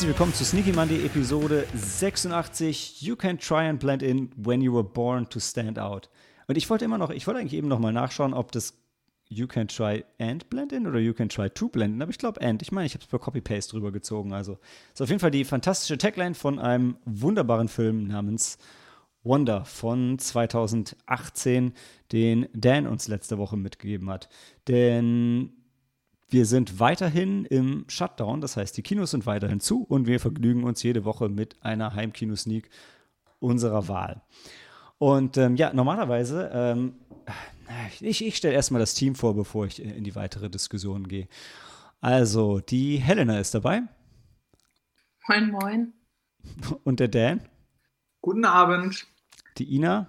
Herzlich willkommen zu Sneaky Monday Episode 86. You can try and blend in when you were born to stand out. Und ich wollte immer noch, ich wollte eigentlich eben noch mal nachschauen, ob das You can try and blend in oder You can try to blend in. Aber ich glaube and. Ich meine, ich habe es per Copy-Paste drüber gezogen. Also ist auf jeden Fall die fantastische Tagline von einem wunderbaren Film namens Wonder von 2018, den Dan uns letzte Woche mitgegeben hat. Denn wir sind weiterhin im Shutdown, das heißt, die Kinos sind weiterhin zu und wir vergnügen uns jede Woche mit einer Heimkino-Sneak unserer Wahl. Und ähm, ja, normalerweise, ähm, ich, ich stelle erstmal das Team vor, bevor ich in die weitere Diskussion gehe. Also, die Helena ist dabei. Moin, moin. Und der Dan. Guten Abend. Die Ina.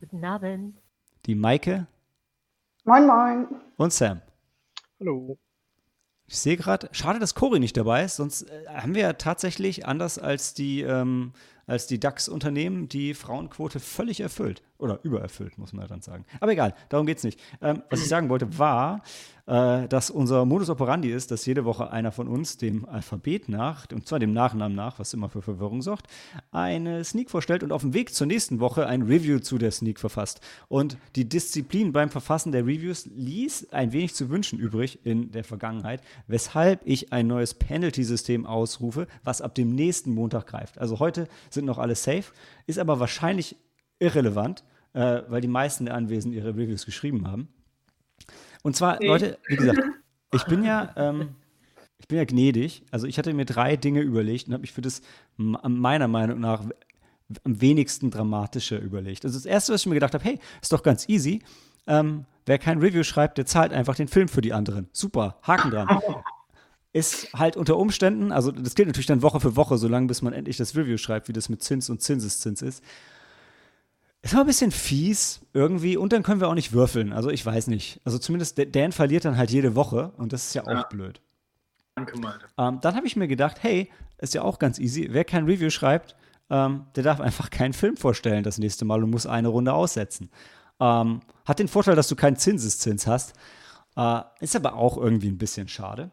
Guten Abend. Die Maike. Moin, moin. Und Sam. Hallo. Ich sehe gerade, schade, dass Cory nicht dabei ist, sonst äh, haben wir ja tatsächlich, anders als die, ähm, als die DAX-Unternehmen, die Frauenquote völlig erfüllt. Oder übererfüllt, muss man dann sagen. Aber egal, darum geht es nicht. Ähm, was ich sagen wollte, war, äh, dass unser Modus operandi ist, dass jede Woche einer von uns dem Alphabet nach, und zwar dem Nachnamen nach, was immer für Verwirrung sorgt, eine Sneak vorstellt und auf dem Weg zur nächsten Woche ein Review zu der Sneak verfasst. Und die Disziplin beim Verfassen der Reviews ließ ein wenig zu wünschen übrig in der Vergangenheit, weshalb ich ein neues Penalty-System ausrufe, was ab dem nächsten Montag greift. Also heute sind noch alle safe, ist aber wahrscheinlich irrelevant, äh, weil die meisten der Anwesenden ihre Reviews geschrieben haben. Und zwar, nee. Leute, wie gesagt, ich bin ja, ähm, ich bin ja gnädig. Also ich hatte mir drei Dinge überlegt und habe mich für das meiner Meinung nach am wenigsten dramatische überlegt. Also das erste, was ich mir gedacht habe, hey, ist doch ganz easy. Ähm, wer kein Review schreibt, der zahlt einfach den Film für die anderen. Super, Haken dran. Ist halt unter Umständen, also das gilt natürlich dann Woche für Woche, solange bis man endlich das Review schreibt, wie das mit Zins und Zinseszins ist. Ist aber ein bisschen fies irgendwie und dann können wir auch nicht würfeln. Also ich weiß nicht. Also zumindest Dan verliert dann halt jede Woche und das ist ja auch ja. blöd. Danke, Malte. Ähm, dann habe ich mir gedacht, hey, ist ja auch ganz easy. Wer kein Review schreibt, ähm, der darf einfach keinen Film vorstellen das nächste Mal und muss eine Runde aussetzen. Ähm, hat den Vorteil, dass du keinen Zinseszins hast. Äh, ist aber auch irgendwie ein bisschen schade.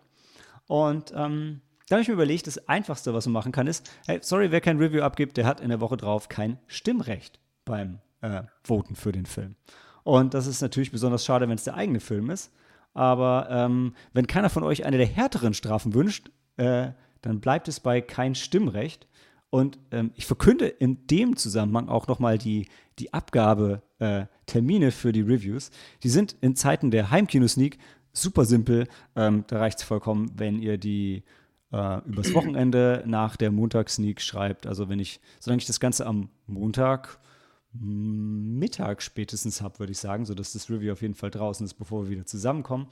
Und ähm, da habe ich mir überlegt, das Einfachste, was man machen kann, ist, hey, sorry, wer kein Review abgibt, der hat in der Woche drauf kein Stimmrecht beim äh, Voten für den Film. Und das ist natürlich besonders schade, wenn es der eigene Film ist. Aber ähm, wenn keiner von euch eine der härteren Strafen wünscht, äh, dann bleibt es bei kein Stimmrecht. Und ähm, ich verkünde in dem Zusammenhang auch nochmal die, die Abgabetermine äh, für die Reviews. Die sind in Zeiten der Heimkino-Sneak super simpel. Ähm, da reicht es vollkommen, wenn ihr die äh, übers Wochenende nach der Montagssneak schreibt. Also wenn ich, solange ich das Ganze am Montag Mittag spätestens habe, würde ich sagen, sodass das Review auf jeden Fall draußen ist, bevor wir wieder zusammenkommen,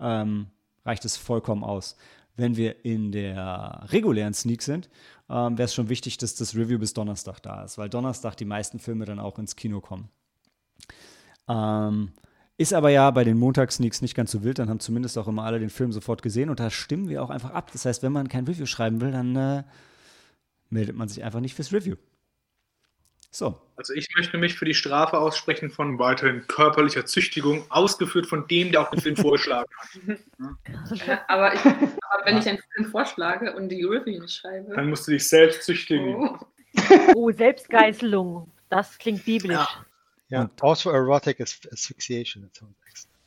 ähm, reicht es vollkommen aus. Wenn wir in der regulären Sneak sind, ähm, wäre es schon wichtig, dass das Review bis Donnerstag da ist, weil Donnerstag die meisten Filme dann auch ins Kino kommen. Ähm, ist aber ja bei den Montagssneaks nicht ganz so wild, dann haben zumindest auch immer alle den Film sofort gesehen und da stimmen wir auch einfach ab. Das heißt, wenn man kein Review schreiben will, dann äh, meldet man sich einfach nicht fürs Review. So. Also ich möchte mich für die Strafe aussprechen von weiterhin körperlicher Züchtigung, ausgeführt von dem, der auch den Film vorgeschlagen hat. aber, ich, aber, wenn ich einen Film vorschlage und die Review nicht schreibe. Dann musst du dich selbst züchtigen. Oh, oh Selbstgeißelung. Das klingt biblisch. Ja, ja also erotic asphyxiation.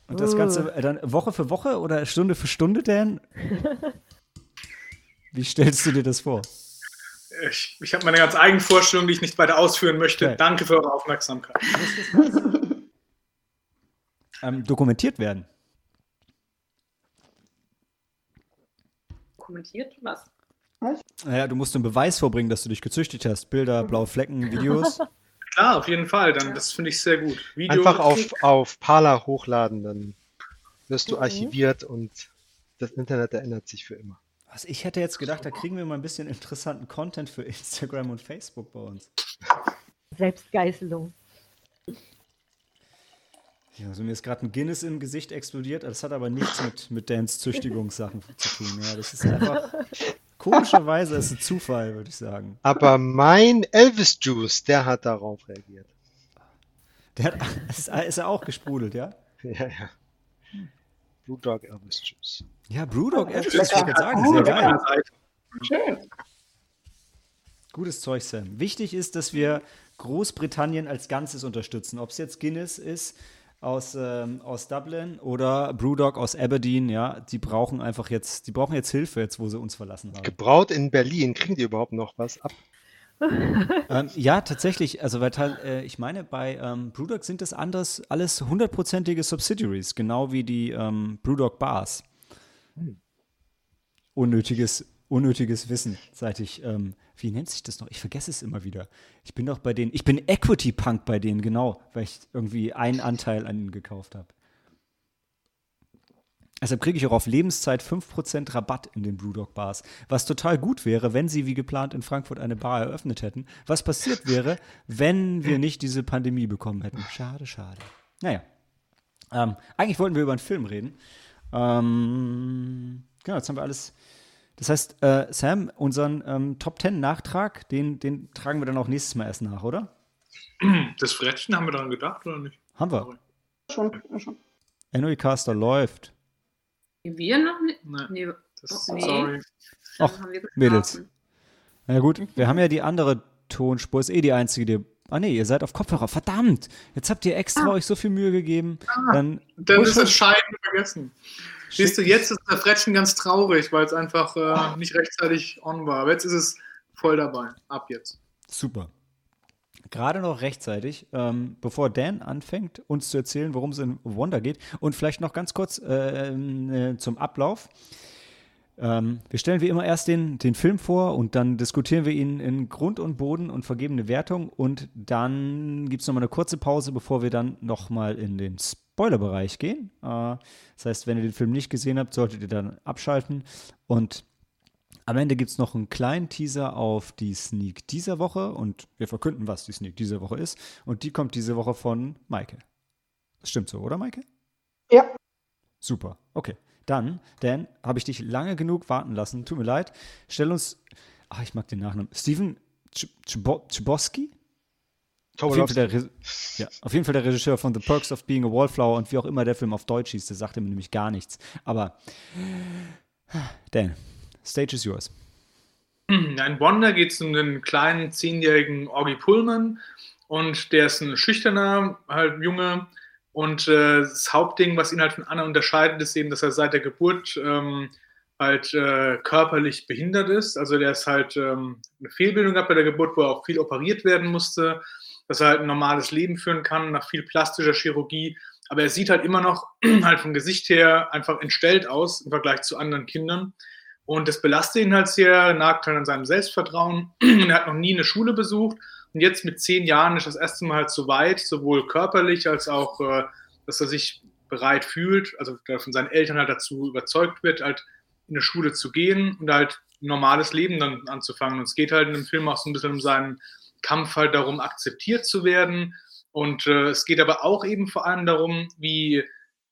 Und das Ganze äh, dann Woche für Woche oder Stunde für Stunde, Dan? Wie stellst du dir das vor? Ich, ich habe meine ganz eigene Vorstellung, die ich nicht weiter ausführen möchte. Okay. Danke für eure Aufmerksamkeit. ähm, dokumentiert werden. Dokumentiert was? Was? Naja, du musst einen Beweis vorbringen, dass du dich gezüchtet hast. Bilder, blaue Flecken, Videos. Klar, auf jeden Fall. Dann, das finde ich sehr gut. Video Einfach auf, auf Parler hochladen, dann wirst du mhm. archiviert und das Internet erinnert sich für immer. Was ich hätte jetzt gedacht, da kriegen wir mal ein bisschen interessanten Content für Instagram und Facebook bei uns. Selbstgeißelung. Ja, also mir ist gerade ein Guinness im Gesicht explodiert, das hat aber nichts mit, mit Dans Züchtigungssachen zu tun. Ja, das ist einfach komischerweise ist ein Zufall, würde ich sagen. Aber mein Elvis Juice, der hat darauf reagiert. Der hat, ist, ist er auch gesprudelt, ja? Ja, ja. Blue Dog Elvis Juice. Ja, Brewdog Elvis Juice, ich wollte sagen, sehr geil. Schön. Gutes Zeug, Sam. Wichtig ist, dass wir Großbritannien als Ganzes unterstützen. Ob es jetzt Guinness ist aus, ähm, aus Dublin oder Brewdog aus Aberdeen, ja, die brauchen einfach jetzt, die brauchen jetzt Hilfe, jetzt wo sie uns verlassen haben. Gebraut in Berlin. Kriegen die überhaupt noch was ab? Ähm, ja, tatsächlich. Also, weil äh, ich meine, bei ähm, Brewdog sind das anders, alles hundertprozentige Subsidiaries, genau wie die ähm, Brewdog Bars. Unnötiges, unnötiges Wissen, seit ich, ähm, wie nennt sich das noch? Ich vergesse es immer wieder. Ich bin doch bei denen, ich bin Equity Punk bei denen, genau, weil ich irgendwie einen Anteil an ihnen gekauft habe. Deshalb kriege ich auch auf Lebenszeit 5% Rabatt in den Brewdog Bars. Was total gut wäre, wenn sie wie geplant in Frankfurt eine Bar eröffnet hätten. Was passiert wäre, wenn wir nicht diese Pandemie bekommen hätten. Schade, schade. Naja. Ähm, eigentlich wollten wir über einen Film reden. Ähm, genau, jetzt haben wir alles. Das heißt, äh, Sam, unseren ähm, Top 10 Nachtrag, den, den tragen wir dann auch nächstes Mal erst nach, oder? Das Frettchen, haben wir daran gedacht oder nicht? Haben wir. Schon, schon. NOE Caster läuft. Wir noch nicht? Nee. Nee. Das, Oh, nee. Sorry. Geschlafen. Mädels. Na gut, wir haben ja die andere Tonspur, ist eh die einzige, die. Ah nee, ihr seid auf Kopfhörer. Verdammt! Jetzt habt ihr extra euch so viel Mühe gegeben. Dann Dann ist das Scheiden vergessen. Siehst du, jetzt ist der Frettchen ganz traurig, weil es einfach äh, nicht rechtzeitig on war. Aber jetzt ist es voll dabei. Ab jetzt. Super. Gerade noch rechtzeitig, ähm, bevor Dan anfängt, uns zu erzählen, worum es in Wonder geht. Und vielleicht noch ganz kurz äh, äh, zum Ablauf. Ähm, wir stellen wie immer erst den, den Film vor und dann diskutieren wir ihn in Grund und Boden und vergeben eine Wertung. Und dann gibt es nochmal eine kurze Pause, bevor wir dann nochmal in den Spoilerbereich gehen. Äh, das heißt, wenn ihr den Film nicht gesehen habt, solltet ihr dann abschalten. Und am Ende gibt es noch einen kleinen Teaser auf die Sneak dieser Woche und wir verkünden, was die Sneak dieser Woche ist. Und die kommt diese Woche von Maike. Das stimmt so, oder Maike? Ja. Super, okay. Dann, Dan, habe ich dich lange genug warten lassen. Tut mir leid. Stell uns, ach, ich mag den Nachnamen. Steven Ch- Chbo- Chbosky? Auf jeden, Fall der, ja, auf jeden Fall der Regisseur von The Perks of Being a Wallflower und wie auch immer der Film auf Deutsch hieß, der sagte mir nämlich gar nichts. Aber, Dan, Stage is yours. In Wonder geht es um den kleinen zehnjährigen Orgy Pullman und der ist ein schüchterner halt Junge und äh, das Hauptding, was ihn halt von anderen unterscheidet, ist eben, dass er seit der Geburt ähm, halt äh, körperlich behindert ist. Also der ist halt ähm, eine Fehlbildung gehabt bei der Geburt, wo er auch viel operiert werden musste, dass er halt ein normales Leben führen kann nach viel plastischer Chirurgie. Aber er sieht halt immer noch halt vom Gesicht her einfach entstellt aus im Vergleich zu anderen Kindern. Und das belastet ihn halt sehr, nagt halt an seinem Selbstvertrauen. Er hat noch nie eine Schule besucht. Und jetzt mit zehn Jahren ist das erste Mal halt so weit, sowohl körperlich als auch, äh, dass er sich bereit fühlt, also von seinen Eltern halt dazu überzeugt wird, halt in eine Schule zu gehen und halt ein normales Leben dann anzufangen. Und es geht halt in dem Film auch so ein bisschen um seinen Kampf halt darum, akzeptiert zu werden. Und äh, es geht aber auch eben vor allem darum, wie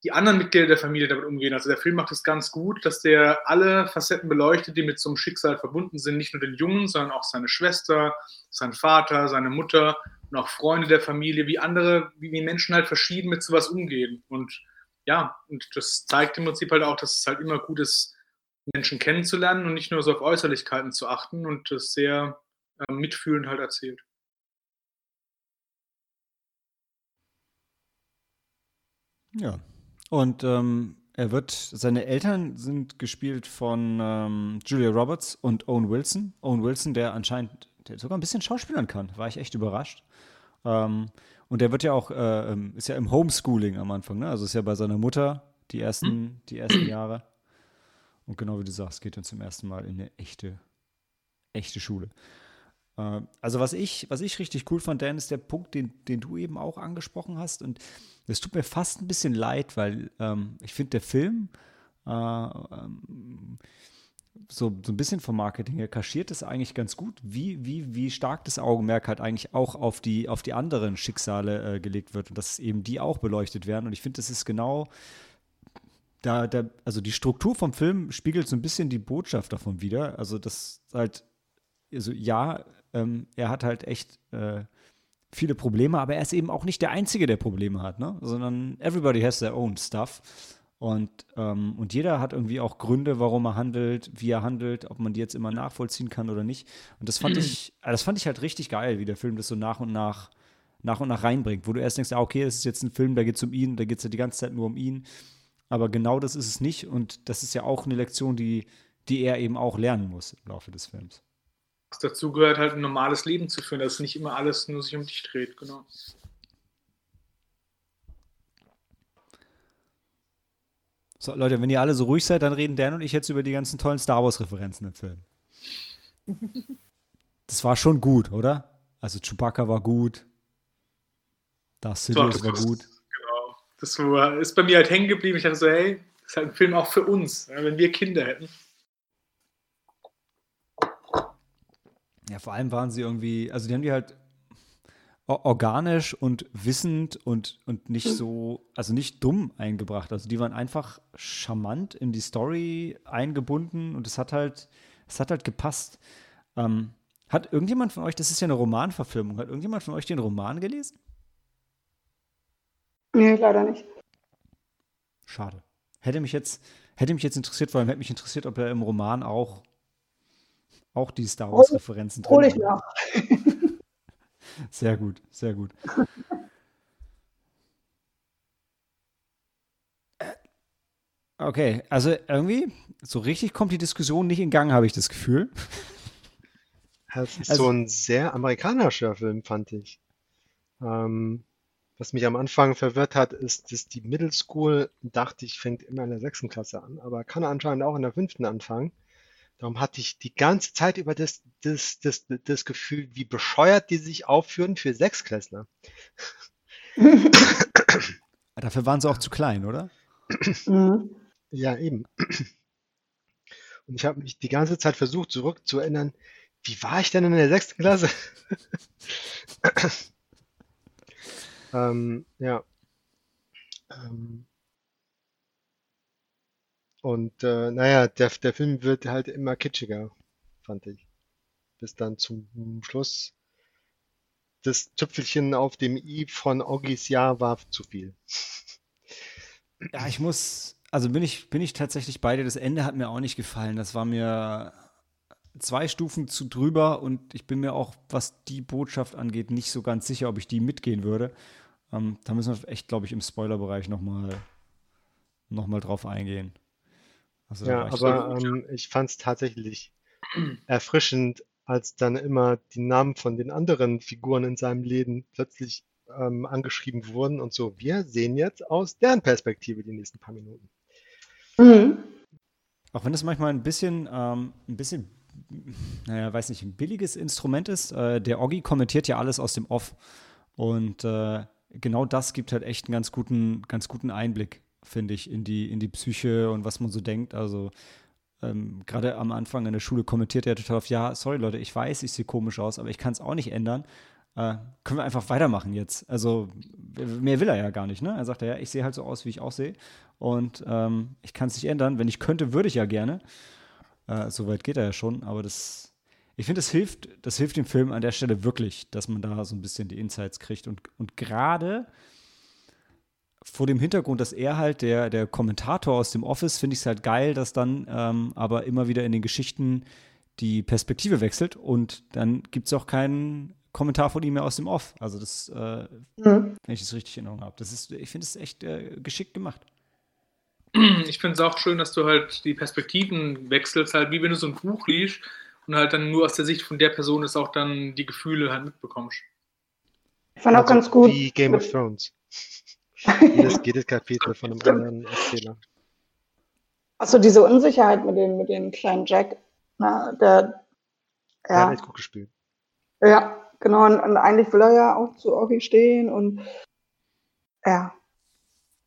die anderen Mitglieder der Familie damit umgehen. Also der Film macht es ganz gut, dass der alle Facetten beleuchtet, die mit so einem Schicksal verbunden sind. Nicht nur den Jungen, sondern auch seine Schwester, sein Vater, seine Mutter und auch Freunde der Familie, wie andere, wie Menschen halt verschieden mit sowas umgehen. Und ja, und das zeigt im Prinzip halt auch, dass es halt immer gut ist, Menschen kennenzulernen und nicht nur so auf Äußerlichkeiten zu achten und das sehr äh, mitfühlend halt erzählt. Ja. Und ähm, er wird, seine Eltern sind gespielt von ähm, Julia Roberts und Owen Wilson. Owen Wilson, der anscheinend, der sogar ein bisschen schauspielern kann, war ich echt überrascht. Ähm, und der wird ja auch, äh, ähm, ist ja im Homeschooling am Anfang, ne? Also ist ja bei seiner Mutter die ersten, die ersten Jahre. Und genau wie du sagst, geht er zum ersten Mal in eine echte, echte Schule. Äh, Also was ich, was ich richtig cool fand, Dan, ist der Punkt, den, den du eben auch angesprochen hast. Und es tut mir fast ein bisschen leid, weil ähm, ich finde, der Film äh, ähm, so, so ein bisschen vom Marketing her kaschiert es eigentlich ganz gut, wie, wie, wie stark das Augenmerk halt eigentlich auch auf die, auf die anderen Schicksale äh, gelegt wird und dass eben die auch beleuchtet werden. Und ich finde, das ist genau da, da, also die Struktur vom Film spiegelt so ein bisschen die Botschaft davon wider. Also das halt, also ja, ähm, er hat halt echt äh, viele Probleme, aber er ist eben auch nicht der Einzige, der Probleme hat, ne? Sondern everybody has their own stuff. Und, ähm, und jeder hat irgendwie auch Gründe, warum er handelt, wie er handelt, ob man die jetzt immer nachvollziehen kann oder nicht. Und das fand ich, äh, das fand ich halt richtig geil, wie der Film das so nach und nach, nach und nach reinbringt, wo du erst denkst, ah, okay, das ist jetzt ein Film, da geht es um ihn, da geht es ja die ganze Zeit nur um ihn. Aber genau das ist es nicht. Und das ist ja auch eine Lektion, die, die er eben auch lernen muss im Laufe des Films. Was dazu gehört, halt ein normales Leben zu führen, dass nicht immer alles nur sich um dich dreht, genau. So, Leute, wenn ihr alle so ruhig seid, dann reden Dan und ich jetzt über die ganzen tollen Star Wars-Referenzen im Film. Das war schon gut, oder? Also Chewbacca war gut. Darth Sidious war gut. Genau. Das war, ist bei mir halt hängen geblieben. Ich dachte so, hey, das ist halt ein Film auch für uns, wenn wir Kinder hätten. Ja, vor allem waren sie irgendwie, also die haben die halt organisch und wissend und, und nicht so, also nicht dumm eingebracht. Also die waren einfach charmant in die Story eingebunden und es hat halt, es hat halt gepasst. Ähm, hat irgendjemand von euch, das ist ja eine Romanverfilmung, hat irgendjemand von euch den Roman gelesen? Nee, leider nicht. Schade. Hätte mich jetzt, hätte mich jetzt interessiert, vor allem hätte mich interessiert, ob er im Roman auch, auch die Star Wars-Referenzen drin Hol ich nach. Sehr gut, sehr gut. Äh, Okay, also irgendwie, so richtig kommt die Diskussion nicht in Gang, habe ich das Gefühl. Es ist Also- so ein sehr amerikanischer Film, fand ich. Ähm, was mich am Anfang verwirrt hat, ist, dass die Middle School, dachte ich, fängt immer in der sechsten Klasse an, aber kann anscheinend auch in der fünften anfangen. Darum hatte ich die ganze Zeit über das, das, das, das Gefühl, wie bescheuert die sich aufführen für Sechsklässler. Dafür waren sie auch zu klein, oder? Ja, eben. Und ich habe mich die ganze Zeit versucht zurückzuerinnern, wie war ich denn in der sechsten Klasse? ähm, ja. Ähm, und äh, naja, der, der Film wird halt immer kitschiger, fand ich. Bis dann zum Schluss. Das Tüpfelchen auf dem i von Oggis Jahr war zu viel. Ja, ich muss, also bin ich, bin ich tatsächlich bei dir. Das Ende hat mir auch nicht gefallen. Das war mir zwei Stufen zu drüber und ich bin mir auch, was die Botschaft angeht, nicht so ganz sicher, ob ich die mitgehen würde. Ähm, da müssen wir echt, glaube ich, im Spoilerbereich nochmal noch mal drauf eingehen. Also, Ja, aber ähm, ich fand es tatsächlich erfrischend, als dann immer die Namen von den anderen Figuren in seinem Leben plötzlich ähm, angeschrieben wurden und so, wir sehen jetzt aus deren Perspektive die nächsten paar Minuten. Mhm. Auch wenn es manchmal ein bisschen, ähm, ein bisschen, naja, weiß nicht, ein billiges Instrument ist. Äh, der Oggi kommentiert ja alles aus dem Off. Und äh, genau das gibt halt echt einen ganz guten, ganz guten Einblick, finde ich, in die, in die Psyche und was man so denkt. Also ähm, gerade am Anfang in der Schule kommentiert er total auf, ja, sorry Leute, ich weiß, ich sehe komisch aus, aber ich kann es auch nicht ändern. Äh, können wir einfach weitermachen jetzt. Also mehr will er ja gar nicht, ne? Er sagt ja, ich sehe halt so aus, wie ich aussehe. Und ähm, ich kann es nicht ändern. Wenn ich könnte, würde ich ja gerne. Äh, Soweit geht er ja schon, aber das, ich finde, das hilft, das hilft dem Film an der Stelle wirklich, dass man da so ein bisschen die Insights kriegt. Und, und gerade vor dem Hintergrund, dass er halt der, der Kommentator aus dem Office, finde ich es halt geil, dass dann ähm, aber immer wieder in den Geschichten die Perspektive wechselt und dann gibt es auch keinen Kommentar von ihm mehr aus dem Off. Also das, äh, Mhm. wenn ich das richtig in Erinnerung habe. Das ist, ich finde es echt äh, geschickt gemacht. Ich finde es auch schön, dass du halt die Perspektiven wechselst, halt wie wenn du so ein Buch liest und halt dann nur aus der Sicht von der Person ist auch dann die Gefühle halt mitbekommst. Ich fand auch Also ganz gut. Wie Game of Thrones. Jedes, jedes Kapitel von einem anderen Erzähler. Also diese Unsicherheit mit dem, mit dem kleinen Jack, na, der, Er hat ja, echt gut gespielt. ja, genau, und, und eigentlich will er ja auch zu Orgi stehen und ja.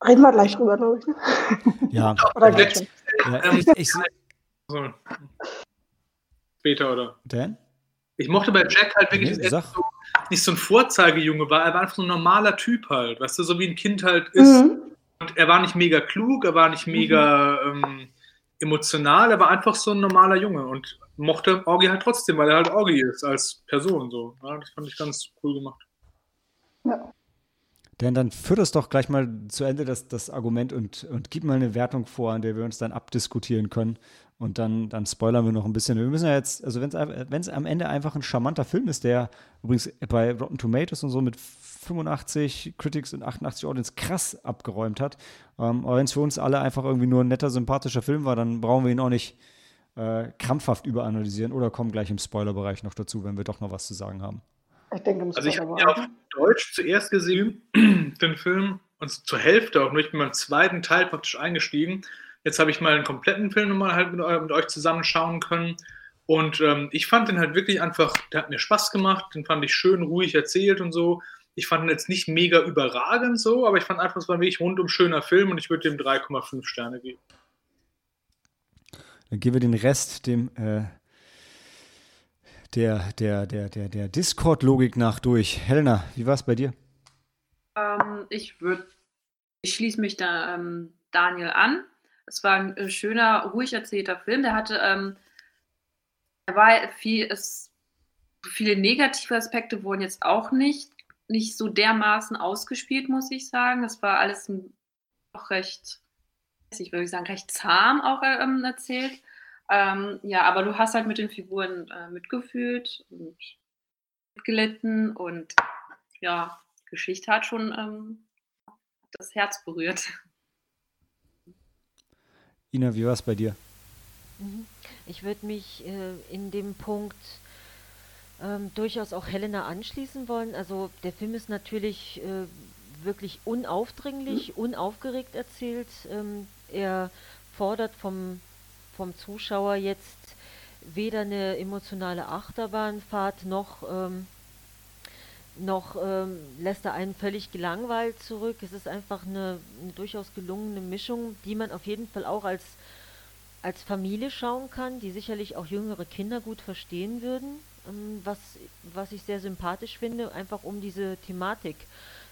Reden wir gleich drüber, glaube ich. Ne? Ja, Oder ja, ja Ähm, ich, ich, So. Später, oder? Dan? Ich mochte bei Jack halt wirklich, Nee, dass er so, nicht so ein Vorzeigejunge war, er war einfach so ein normaler Typ halt, weißt du, so wie ein Kind halt ist. Mhm. Und er war nicht mega klug, er war nicht mega ähm, emotional, er war einfach so ein normaler Junge und mochte Orgi halt trotzdem, weil er halt Orgi ist als Person so. Ja, das fand ich ganz cool gemacht. Ja. Denn dann führt es doch gleich mal zu Ende das, das Argument und, und gib mal eine Wertung vor, an der wir uns dann abdiskutieren können. Und dann, dann spoilern wir noch ein bisschen. Wir müssen ja jetzt, also wenn es am Ende einfach ein charmanter Film ist, der übrigens bei Rotten Tomatoes und so mit 85 Critics und 88 Audience krass abgeräumt hat. Ähm, aber wenn es für uns alle einfach irgendwie nur ein netter, sympathischer Film war, dann brauchen wir ihn auch nicht äh, krampfhaft überanalysieren oder kommen gleich im Spoilerbereich noch dazu, wenn wir doch noch was zu sagen haben. Ich denke, im Also ich habe ihn auf Deutsch zuerst gesehen, den Film, und zur Hälfte auch nur. Ich bin beim zweiten Teil praktisch eingestiegen. Jetzt habe ich mal einen kompletten Film nochmal halt mit, mit euch zusammenschauen können. Und ähm, ich fand den halt wirklich einfach, der hat mir Spaß gemacht, den fand ich schön ruhig erzählt und so. Ich fand ihn jetzt nicht mega überragend so, aber ich fand einfach, es war wirklich rundum schöner Film und ich würde dem 3,5 Sterne geben. Dann geben wir den Rest dem äh, der, der, der, der, der Discord-Logik nach durch. Helena, wie war es bei dir? Ähm, ich würde, ich schließe mich da ähm, Daniel an. Es war ein äh, schöner, ruhig erzählter Film. Der hatte, ähm, er war viel, es, viele negative Aspekte wurden jetzt auch nicht, nicht so dermaßen ausgespielt, muss ich sagen. Das war alles auch recht, ich würde sagen, recht zahm auch ähm, erzählt. Ähm, ja, aber du hast halt mit den Figuren äh, mitgefühlt und mitgelitten und ja, Geschichte hat schon ähm, das Herz berührt. Ina, wie war es bei dir? Mhm. Ich würde mich äh, in dem Punkt ähm, durchaus auch Helena anschließen wollen. Also der Film ist natürlich äh, wirklich unaufdringlich, unaufgeregt erzählt. Ähm, er fordert vom, vom Zuschauer jetzt weder eine emotionale Achterbahnfahrt noch, ähm, noch ähm, lässt er einen völlig gelangweilt zurück. Es ist einfach eine, eine durchaus gelungene Mischung, die man auf jeden Fall auch als als Familie schauen kann, die sicherlich auch jüngere Kinder gut verstehen würden, ähm, was, was ich sehr sympathisch finde, einfach um diese Thematik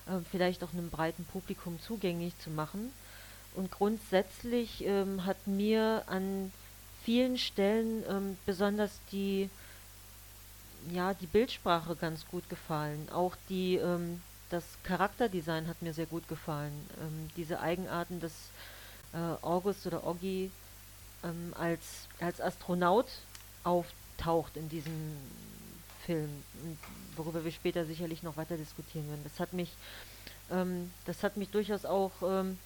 äh, vielleicht auch einem breiten Publikum zugänglich zu machen. Und grundsätzlich ähm, hat mir an vielen Stellen ähm, besonders die, ja, die Bildsprache ganz gut gefallen. Auch die, ähm, das Charakterdesign hat mir sehr gut gefallen. Ähm, diese Eigenarten des äh, August oder Oggi ähm, als, als Astronaut auftaucht in diesem Film, worüber wir später sicherlich noch weiter diskutieren werden. Das hat mich, ähm, das hat mich durchaus auch ähm,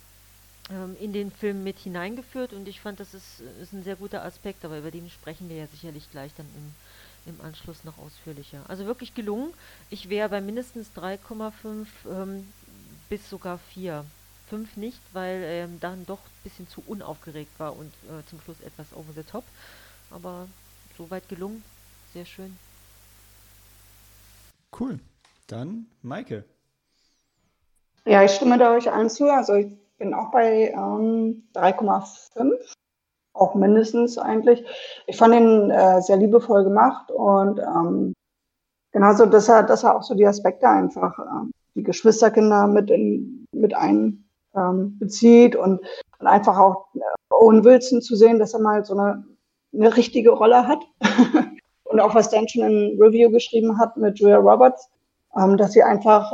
ähm, in den Film mit hineingeführt und ich fand, das ist, ist ein sehr guter Aspekt, aber über den sprechen wir ja sicherlich gleich dann im, im Anschluss noch ausführlicher. Also wirklich gelungen. Ich wäre bei mindestens 3,5 ähm, bis sogar 4. 5 nicht, weil ähm, dann doch ein bisschen zu unaufgeregt war und äh, zum Schluss etwas over the top. Aber soweit gelungen. Sehr schön. Cool. Dann Maike. Ja, ich stimme da euch allen zu. Also ich bin auch bei ähm, 3,5. Auch mindestens eigentlich. Ich fand ihn äh, sehr liebevoll gemacht und ähm, genauso, dass er, dass er auch so die Aspekte einfach, ähm, die Geschwisterkinder mit, in, mit ein, ähm, und, und einfach auch äh, Owen Wilson zu sehen, dass er mal so eine, eine richtige Rolle hat. und auch was Dan schon in Review geschrieben hat mit Julia Roberts, ähm, dass sie einfach,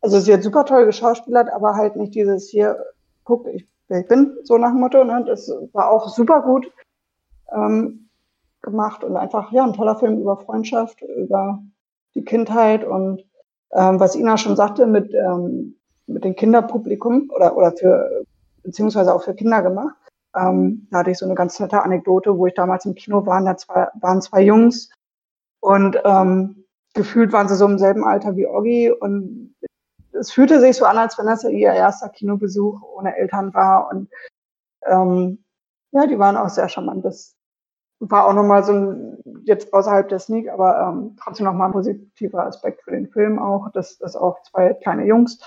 also sie hat super toll geschauspielert, aber halt nicht dieses hier, guck, ich, wer ich bin, so nach dem Motto. Ne? Das war auch super gut ähm, gemacht und einfach, ja, ein toller Film über Freundschaft, über die Kindheit und ähm, was Ina schon sagte mit, ähm, mit dem Kinderpublikum oder, oder für, beziehungsweise auch für Kinder gemacht. Ähm, da hatte ich so eine ganz nette Anekdote, wo ich damals im Kino war, da zwei, waren zwei Jungs und ähm, gefühlt waren sie so im selben Alter wie Oggi und es fühlte sich so an, als wenn das ihr erster Kinobesuch ohne Eltern war und ähm, ja, die waren auch sehr charmant. Das war auch nochmal so ein, jetzt außerhalb der Sneak, aber ähm, trotzdem nochmal ein positiver Aspekt für den Film auch, dass, dass auch zwei kleine Jungs,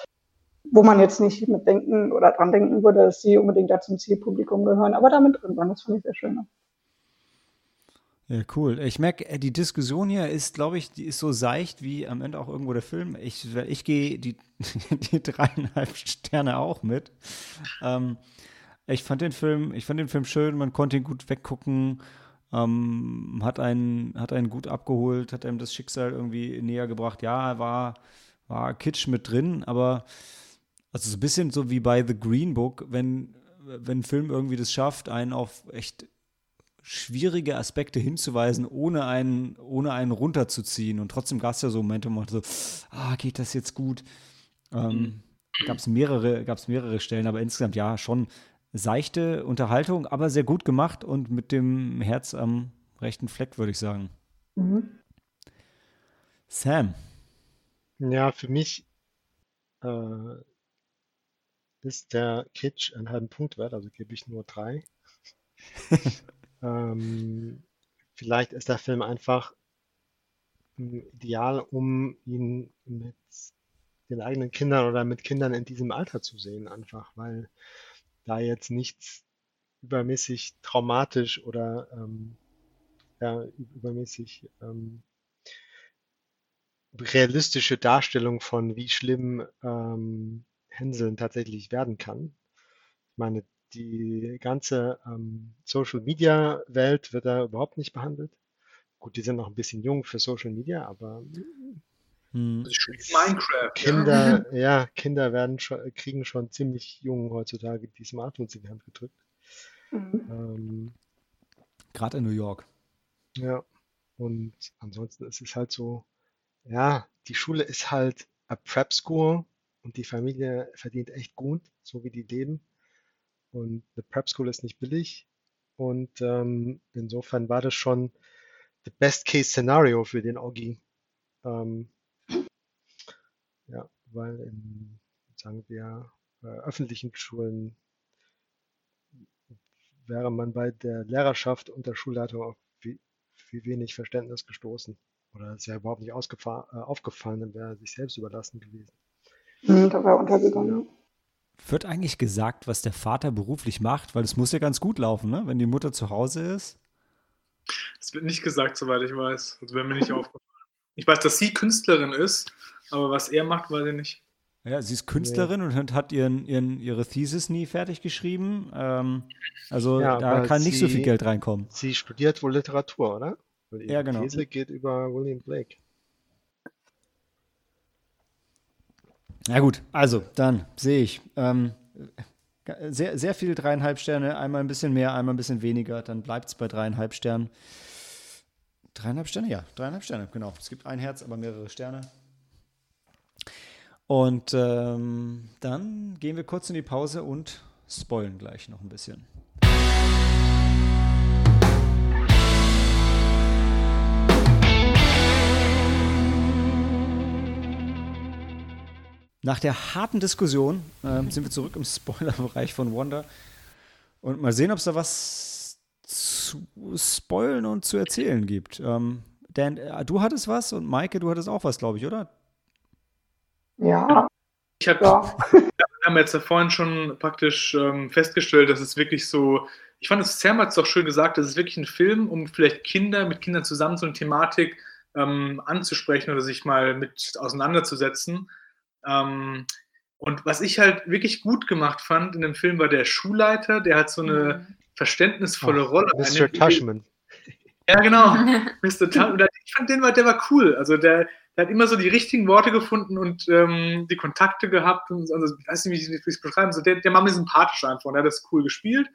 wo man jetzt nicht mit denken oder dran denken würde, dass sie unbedingt da zum Zielpublikum gehören, aber damit drin waren. Das fand ich sehr schön. Ja, cool. Ich merke, äh, die Diskussion hier ist, glaube ich, die ist so seicht wie am Ende auch irgendwo der Film. Ich, ich gehe die, die dreieinhalb Sterne auch mit. Ähm, ich fand den Film, ich fand den Film schön, man konnte ihn gut weggucken, ähm, hat einen, hat einen gut abgeholt, hat einem das Schicksal irgendwie näher gebracht. Ja, war, war Kitsch mit drin, aber also so ein bisschen so wie bei The Green Book, wenn, wenn ein Film irgendwie das schafft, einen auf echt schwierige Aspekte hinzuweisen, ohne einen, ohne einen runterzuziehen. Und trotzdem gab es ja so Momente, wo man so, ah, geht das jetzt gut? Ähm, mhm. Gab es mehrere, gab's mehrere Stellen, aber insgesamt ja schon seichte Unterhaltung, aber sehr gut gemacht und mit dem Herz am rechten Fleck, würde ich sagen. Mhm. Sam. Ja, für mich äh, ist der Kitsch einen halben Punkt wert, also gebe ich nur drei. ähm, vielleicht ist der Film einfach ideal, um ihn mit den eigenen Kindern oder mit Kindern in diesem Alter zu sehen, einfach, weil da jetzt nichts übermäßig traumatisch oder ähm, ja, übermäßig ähm, realistische Darstellung von, wie schlimm ähm, Hänseln tatsächlich werden kann. Ich meine, die ganze ähm, Social Media Welt wird da überhaupt nicht behandelt. Gut, die sind noch ein bisschen jung für Social Media, aber hm. Minecraft. Kinder, ja. ja, Kinder werden schon, kriegen schon ziemlich jung heutzutage die Smartphones in die Hand gedrückt. Mhm. Ähm, Gerade in New York. Ja, und ansonsten ist es halt so, ja, die Schule ist halt a Prep School und die Familie verdient echt gut, so wie die leben. Und eine Prep School ist nicht billig. Und ähm, insofern war das schon the best case scenario für den Oggi. Ähm, ja, weil in, sagen wir, äh, öffentlichen Schulen wäre man bei der Lehrerschaft und der Schulleitung auf viel, viel wenig Verständnis gestoßen. Oder ist ja überhaupt nicht äh, aufgefallen, dann wäre er sich selbst überlassen gewesen. Mhm, da wäre untergegangen. Wird eigentlich gesagt, was der Vater beruflich macht? Weil es muss ja ganz gut laufen, ne? wenn die Mutter zu Hause ist. Es wird nicht gesagt, soweit ich weiß. Also wäre mir nicht aufgefallen. Ich weiß, dass sie Künstlerin ist, aber was er macht, weiß ich nicht. Ja, sie ist Künstlerin nee. und hat ihren, ihren, ihre Thesis nie fertig geschrieben. Ähm, also ja, da kann nicht so viel Geld reinkommen. Sie studiert wohl Literatur, oder? Weil ihre ja, genau. These geht über William Blake. Ja gut, also dann sehe ich. Ähm, sehr, sehr viel dreieinhalb Sterne, einmal ein bisschen mehr, einmal ein bisschen weniger, dann bleibt es bei dreieinhalb Sternen. Dreieinhalb Sterne, ja, dreieinhalb Sterne, genau. Es gibt ein Herz, aber mehrere Sterne. Und ähm, dann gehen wir kurz in die Pause und spoilen gleich noch ein bisschen. Nach der harten Diskussion äh, sind wir zurück im Spoiler-Bereich von Wanda. Und mal sehen, ob es da was zu spoilen und zu erzählen gibt. Ähm, Dan, äh, du hattest was und Maike, du hattest auch was, glaube ich, oder? Ja. Ich hab, ja. Wir haben jetzt ja vorhin schon praktisch ähm, festgestellt, dass es wirklich so, ich fand es, Sam hat es doch schön gesagt, das ist wirklich ein Film, um vielleicht Kinder mit Kindern zusammen so eine Thematik ähm, anzusprechen oder sich mal mit auseinanderzusetzen. Ähm, und was ich halt wirklich gut gemacht fand in dem Film war der Schulleiter, der hat so eine mhm. verständnisvolle oh, Rolle. Mr. Tushman. Ja, genau. Mr. Tushman. Ich fand den war, der war cool. Also der, der hat immer so die richtigen Worte gefunden und ähm, die Kontakte gehabt. Und, also, ich weiß nicht, wie ich es beschreiben soll. Der, der war mir sympathisch einfach und er hat das cool gespielt.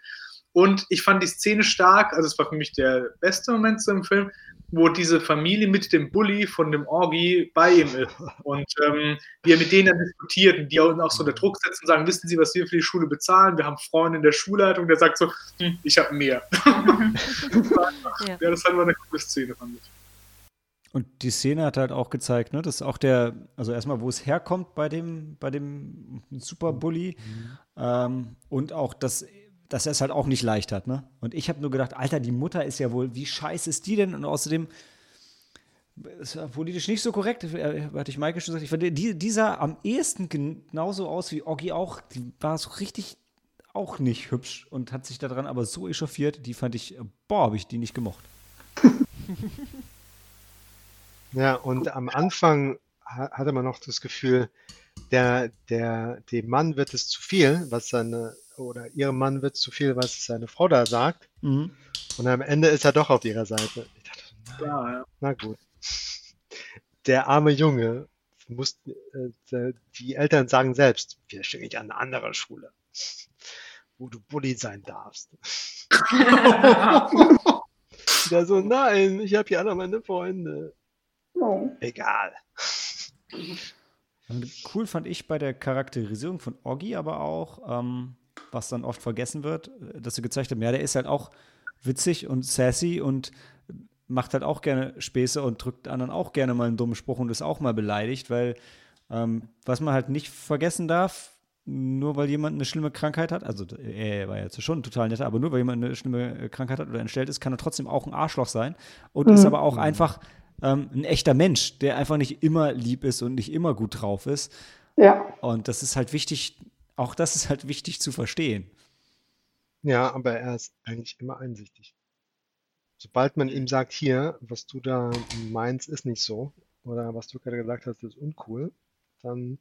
Und ich fand die Szene stark, also es war für mich der beste Moment so im Film, wo diese Familie mit dem Bully von dem Orgi bei ihm ist und ähm, wie er mit denen dann diskutiert und die auch, auch so unter Druck setzen und sagen, wissen Sie, was wir für die Schule bezahlen? Wir haben Freunde in der Schulleitung, der sagt so, hm, ich habe mehr. ja. ja, das war eine coole Szene, fand ich. Und die Szene hat halt auch gezeigt, ne, dass auch der, also erstmal, wo es herkommt bei dem, bei dem Super Bully mhm. ähm, und auch, dass dass er es halt auch nicht leicht hat. Ne? Und ich habe nur gedacht, Alter, die Mutter ist ja wohl, wie scheiße ist die denn? Und außerdem ist ja politisch nicht so korrekt, äh, hatte ich Maike schon gesagt. Ich fand, die, die sah am ehesten genauso aus wie Oggi auch. Die war so richtig auch nicht hübsch und hat sich daran aber so echauffiert. Die fand ich, boah, habe ich die nicht gemocht. ja, und am Anfang hatte man noch das Gefühl, der, der, dem Mann wird es zu viel, was seine oder ihrem Mann wird zu viel, was seine Frau da sagt. Mhm. Und am Ende ist er doch auf ihrer Seite. Ich dachte, na, ja, ja. na gut. Der arme Junge muss, äh, die Eltern sagen selbst, wir schicken dich an eine andere Schule, wo du Bully sein darfst. Der so, nein, ich habe hier alle meine Freunde. Oh. Egal. Cool fand ich bei der Charakterisierung von Oggi aber auch, ähm, was dann oft vergessen wird, äh, dass sie gezeigt haben, ja, der ist halt auch witzig und sassy und macht halt auch gerne Späße und drückt anderen auch gerne mal einen dummen Spruch und ist auch mal beleidigt, weil ähm, was man halt nicht vergessen darf, nur weil jemand eine schlimme Krankheit hat, also er war jetzt schon total netter, aber nur weil jemand eine schlimme äh, Krankheit hat oder entstellt ist, kann er trotzdem auch ein Arschloch sein und Mhm. ist aber auch einfach ähm, ein echter Mensch, der einfach nicht immer lieb ist und nicht immer gut drauf ist. Ja. Und das ist halt wichtig, auch das ist halt wichtig zu verstehen. Ja, aber er ist eigentlich immer einsichtig. Sobald man ihm sagt, hier, was du da meinst, ist nicht so, oder was du gerade gesagt hast, ist uncool, dann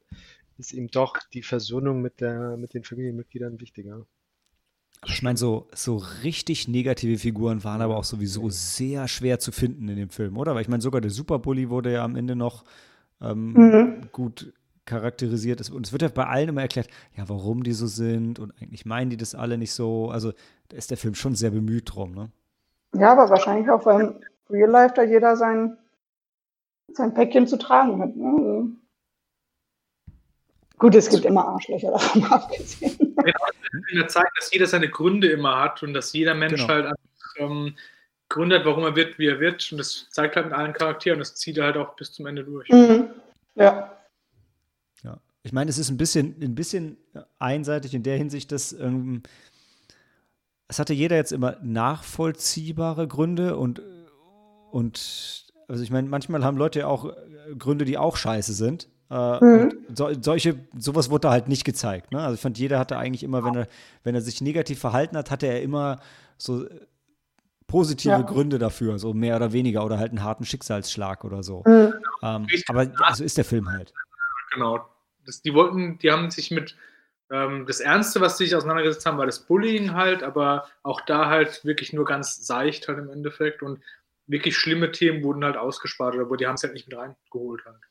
ist ihm doch die Versöhnung mit der, mit den Familienmitgliedern wichtiger. Ich meine, so, so richtig negative Figuren waren aber auch sowieso sehr schwer zu finden in dem Film, oder? Weil ich meine, sogar der Superbully wurde ja am Ende noch ähm, Mhm. gut charakterisiert. Es- Und es wird ja bei allen immer erklärt, ja, warum die so sind und eigentlich meinen die das alle nicht so. Also da ist der Film schon sehr bemüht drum, ne? Ja, aber wahrscheinlich auch, weil im Real Life da jeder sein, sein Päckchen zu tragen hat. Ne? Also. Gut, es gibt immer Arschlöcher davon abgesehen. in der Zeit, dass jeder seine Gründe immer hat und dass jeder Mensch Genau. halt einfach ähm, Gründe hat, warum er wird, wie er wird. Und das zeigt halt mit allen Charakteren und das zieht er halt auch bis zum Ende durch. Mhm. Ja. Ich meine, es ist ein bisschen, ein bisschen einseitig in der Hinsicht, dass ähm, es hatte jeder jetzt immer nachvollziehbare Gründe und, und also ich meine, manchmal haben Leute ja auch äh, Gründe, die auch scheiße sind. Äh, Mhm. und so, solche, sowas wurde da halt nicht gezeigt. Ne? Also ich fand, jeder hatte eigentlich immer, wenn er, wenn er sich negativ verhalten hat, hatte er immer so äh, positive Ja. Gründe dafür, so mehr oder weniger, oder halt einen harten Schicksalsschlag oder so. Mhm. Ähm, aber so ist der Film halt. Genau. Das, die wollten, die haben sich mit ähm, das Ernste, was sie sich auseinandergesetzt haben, war das Bullying halt, aber auch da halt wirklich nur ganz seicht halt im Endeffekt und wirklich schlimme Themen wurden halt ausgespart, aber die haben es halt nicht mit reingeholt halt.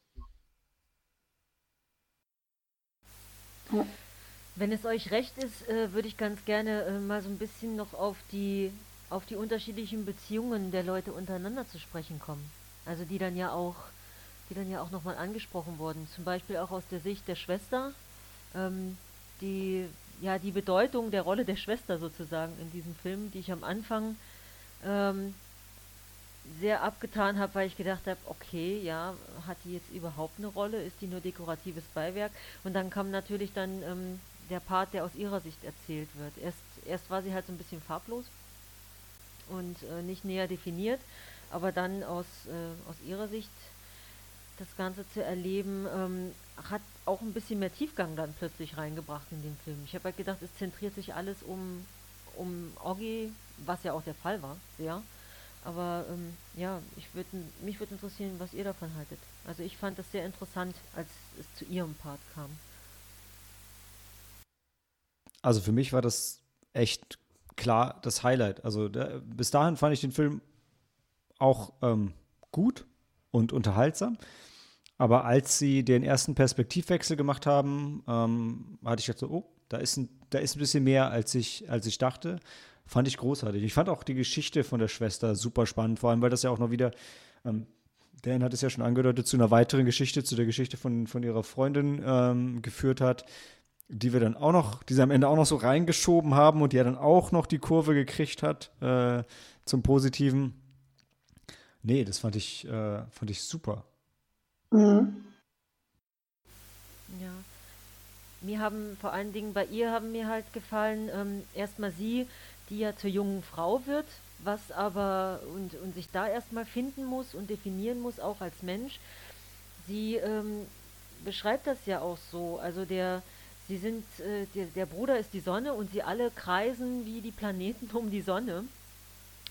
Wenn es euch recht ist, äh, würde ich ganz gerne äh, mal so ein bisschen noch auf die, auf die unterschiedlichen Beziehungen der Leute untereinander zu sprechen kommen. Also die dann ja auch, die dann ja auch nochmal angesprochen wurden. Zum Beispiel auch aus der Sicht der Schwester. Ähm, die, ja, die Bedeutung der Rolle der Schwester sozusagen in diesem Film, die ich am Anfang ähm, sehr abgetan habe, weil ich gedacht habe, okay, ja, hat die jetzt überhaupt eine Rolle? Ist die nur dekoratives Beiwerk? Und dann kam natürlich dann ähm, der Part, der aus ihrer Sicht erzählt wird. Erst, erst war sie halt so ein bisschen farblos und äh, nicht näher definiert, aber dann aus, äh, aus ihrer Sicht das Ganze zu erleben, ähm, hat auch ein bisschen mehr Tiefgang dann plötzlich reingebracht in den Film. Ich habe halt gedacht, es zentriert sich alles um, um Oggi, was ja auch der Fall war, ja. Aber ähm, ja, ich würd, mich würde interessieren, was ihr davon haltet. Also ich fand das sehr interessant, als es zu ihrem Part kam. Also für mich war das echt klar das Highlight. Also da, bis dahin fand ich den Film auch ähm, gut und unterhaltsam. Aber als sie den ersten Perspektivwechsel gemacht haben, ähm, hatte ich gedacht, so, oh, da ist, ein, da ist ein bisschen mehr, als ich, als ich dachte. Fand ich großartig. Ich fand auch die Geschichte von der Schwester super spannend, vor allem, weil das ja auch noch wieder, ähm, Dan hat es ja schon angedeutet, zu einer weiteren Geschichte, zu der Geschichte von, von ihrer Freundin ähm, geführt hat, die wir dann auch noch, die sie am Ende auch noch so reingeschoben haben und die ja dann auch noch die Kurve gekriegt hat äh, zum Positiven. Nee, das fand ich, äh, fand ich super. Mhm. Ja. Mir haben vor allen Dingen bei ihr haben mir halt gefallen, ähm, erstmal sie, die ja zur jungen Frau wird, was aber und, und sich da erstmal finden muss und definieren muss, auch als Mensch. Sie ähm, beschreibt das ja auch so. Also der, sie sind, äh, der, der Bruder ist die Sonne und sie alle kreisen wie die Planeten um die Sonne.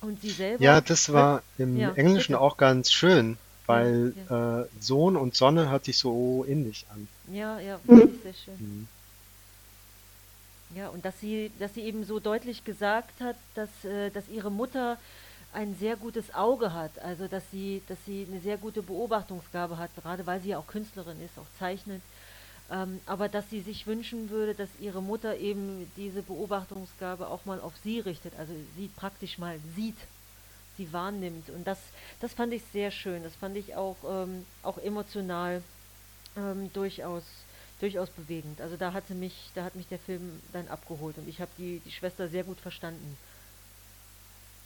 Und sie selber. Ja, das war im Ja, Englischen bitte. auch ganz schön, weil Ja, äh, Sohn und Sonne hört sich so ähnlich an. Ja, ja, Mhm. wirklich sehr schön. Mhm. Ja, und dass sie, dass sie eben so deutlich gesagt hat, dass, äh, dass ihre Mutter ein sehr gutes Auge hat, also dass sie, dass sie eine sehr gute Beobachtungsgabe hat, gerade weil sie ja auch Künstlerin ist, auch zeichnet. Ähm, aber dass sie sich wünschen würde, dass ihre Mutter eben diese Beobachtungsgabe auch mal auf sie richtet, also sie praktisch mal sieht, sie wahrnimmt. Und das, das fand ich sehr schön, das fand ich auch, ähm, auch emotional ähm, durchaus, durchaus bewegend. Also da hatte mich, da hat mich der Film dann abgeholt und ich habe die, die Schwester sehr gut verstanden.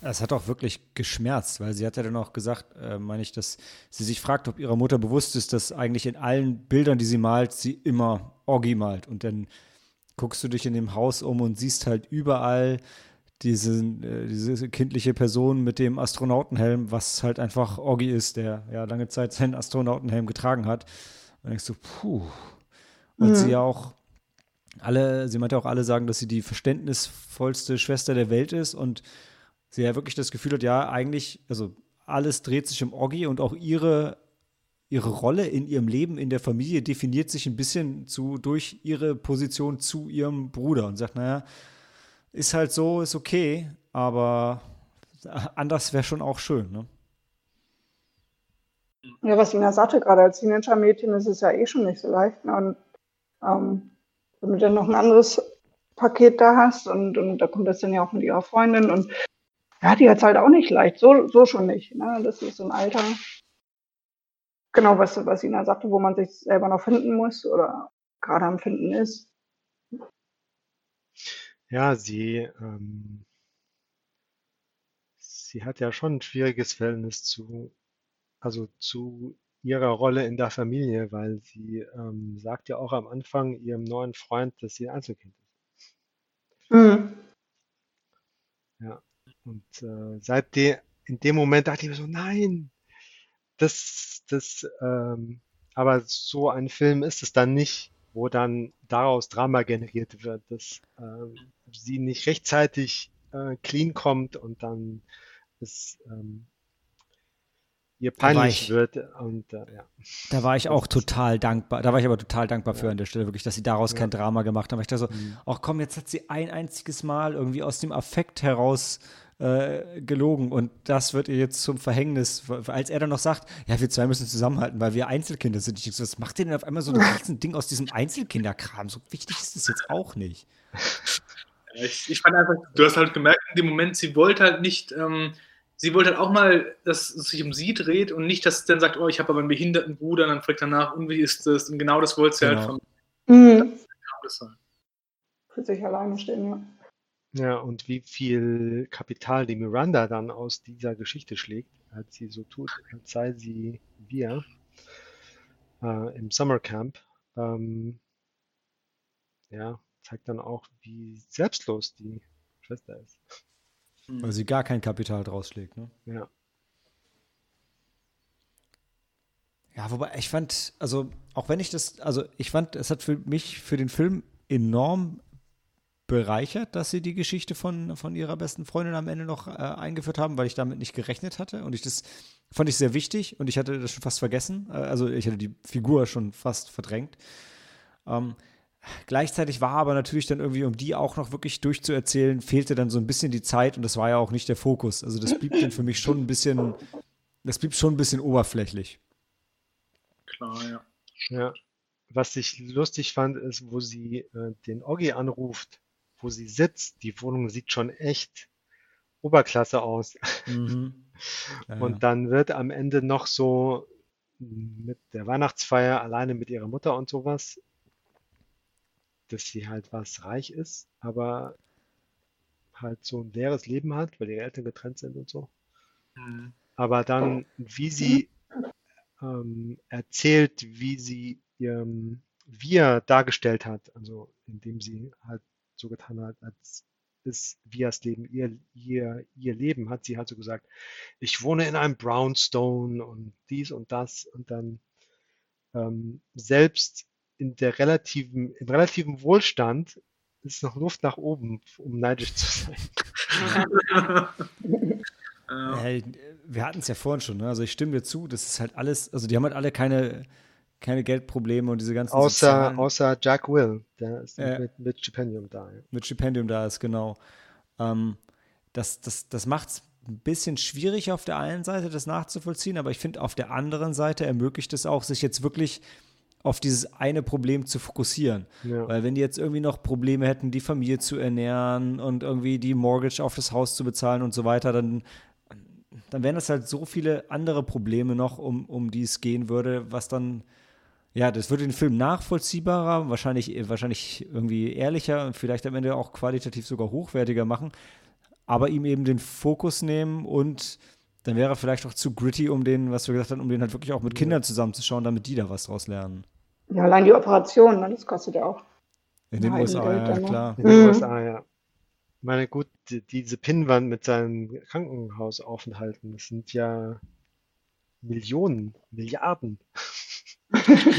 Es hat auch wirklich geschmerzt, weil sie hat ja dann auch gesagt, äh, meine ich, dass sie sich fragt, ob ihrer Mutter bewusst ist, dass eigentlich in allen Bildern, die sie malt, sie immer Orgi malt. Und dann guckst du dich in dem Haus um und siehst halt überall diese, äh, diese kindliche Person mit dem Astronautenhelm, was halt einfach Orgi ist, der ja lange Zeit seinen Astronautenhelm getragen hat. Und denkst du, puh. Und mhm. sie ja auch alle, sie meinte auch alle sagen, dass sie die verständnisvollste Schwester der Welt ist und sie ja wirklich das Gefühl hat, ja, eigentlich, also alles dreht sich um Oggi und auch ihre, ihre Rolle in ihrem Leben in der Familie definiert sich ein bisschen zu, durch ihre Position zu ihrem Bruder und sagt, naja, ist halt so, ist okay, aber anders wäre schon auch schön, ne? Ja, was Ina sagte, gerade als Teenager-Mädchen ist es ja eh schon nicht so leicht. Ne? Und ähm, wenn du dann noch ein anderes Paket da hast und, und da kommt das dann ja auch mit ihrer Freundin und ja, die hat es halt auch nicht leicht. So, so schon nicht. Ne? Das ist so ein Alter. Genau, was, was Ina sagte, wo man sich selber noch finden muss oder gerade am Finden ist. Ja, sie, ähm, sie hat ja schon ein schwieriges Verhältnis zu, also zu ihrer Rolle in der Familie, weil sie ähm, sagt ja auch am Anfang ihrem neuen Freund, dass sie ein Einzelkind ist. Mhm. Ja. Und äh, seit de, in dem Moment dachte ich mir so, nein, das, das, ähm, aber so ein Film ist es dann nicht, wo dann daraus Drama generiert wird, dass äh, sie nicht rechtzeitig äh, clean kommt und dann es ähm, ihr peinlich ich, wird. Und, äh, ja. Da war ich auch total dankbar. Da war ich aber total dankbar ja. für an der Stelle, wirklich, dass sie daraus ja. kein Drama gemacht haben. Weil ich dachte so, mhm. ach komm, jetzt hat sie ein einziges Mal irgendwie aus dem Affekt heraus äh, gelogen und das wird ihr jetzt zum Verhängnis, als er dann noch sagt, ja, wir zwei müssen zusammenhalten, weil wir Einzelkinder sind. Ich so, was macht ihr denn auf einmal so ein riesen Ding aus diesem Einzelkinderkram? So wichtig ist das jetzt auch nicht. Ich, ich fand einfach, du hast halt gemerkt, in dem Moment, sie wollte halt nicht, ähm, sie wollte halt auch mal, dass es sich um sie dreht und nicht, dass sie dann sagt, oh, ich habe aber einen behinderten Bruder, und dann fragt danach, und wie ist das? Und genau das wollte sie halt genau. halt von. Mhm. Für sich alleine stehen, ja. Ja, und wie viel Kapital die Miranda dann aus dieser Geschichte schlägt, als sie so tut, als sei sie wir äh, im Summercamp. Ähm, ja, zeigt dann auch, wie selbstlos die Schwester ist. Weil sie gar kein Kapital draus schlägt, ne? Ja. Ja, wobei ich fand, also auch wenn ich das, also ich fand, es hat für mich, für den Film enorm bereichert, dass sie die Geschichte von, von ihrer besten Freundin am Ende noch äh, eingeführt haben, weil ich damit nicht gerechnet hatte. Und ich das fand ich sehr wichtig und ich hatte das schon fast vergessen. Äh, also ich hatte die Figur schon fast verdrängt. Ähm, gleichzeitig war aber natürlich dann irgendwie, um die auch noch wirklich durchzuerzählen, fehlte dann so ein bisschen die Zeit und das war ja auch nicht der Fokus. Also das blieb dann für mich schon ein bisschen, das blieb schon ein bisschen oberflächlich. Klar, ja. Ja. Was ich lustig fand, ist, wo sie äh, den Oggi anruft wo sie sitzt, die Wohnung sieht schon echt Oberklasse aus. Mhm. Ja, und dann wird am Ende noch so mit der Weihnachtsfeier alleine mit ihrer Mutter und sowas, dass sie halt was reich ist, aber halt so ein leeres Leben hat, weil ihre Eltern getrennt sind und so. Mhm. Aber dann, wie sie ähm, erzählt, wie sie ihrem Wir dargestellt hat, also indem sie halt so getan hat, als ist Vias Leben ihr, ihr, ihr Leben, hat sie halt so gesagt, ich wohne in einem Brownstone und dies und das und dann ähm, selbst in der relativen, im relativen Wohlstand ist noch Luft nach oben, um neidisch zu sein. äh, wir hatten es ja vorhin schon, ne? also ich stimme dir zu, das ist halt alles, also die haben halt alle keine keine Geldprobleme und diese ganzen. Außer, außer Jack Will, der ist äh, mit, mit, Stipendium da. Ja. Mit Stipendium da ist, genau. Ähm, das, das, das macht es ein bisschen schwierig auf der einen Seite, das nachzuvollziehen, aber ich finde, auf der anderen Seite ermöglicht es auch, sich jetzt wirklich auf dieses eine Problem zu fokussieren. Ja. Weil wenn die jetzt irgendwie noch Probleme hätten, die Familie zu ernähren und irgendwie die Mortgage auf das Haus zu bezahlen und so weiter, dann, dann wären das halt so viele andere Probleme noch, um, um die es gehen würde, was dann, ja, das würde den Film nachvollziehbarer, wahrscheinlich, wahrscheinlich irgendwie ehrlicher und vielleicht am Ende auch qualitativ sogar hochwertiger machen, aber ihm eben den Fokus nehmen und dann wäre er vielleicht auch zu gritty, um den, was wir gesagt haben, um den halt wirklich auch mit Kindern zusammenzuschauen, damit die da was draus lernen. Ja, allein die Operation, ne, das kostet ja auch. In den USA, Geld ja, dann noch. klar. In den Mhm. USA, ja. Ich meine, gut, die, diese Pinnwand mit seinen Krankenhausaufenthalten, das sind ja Millionen, Milliarden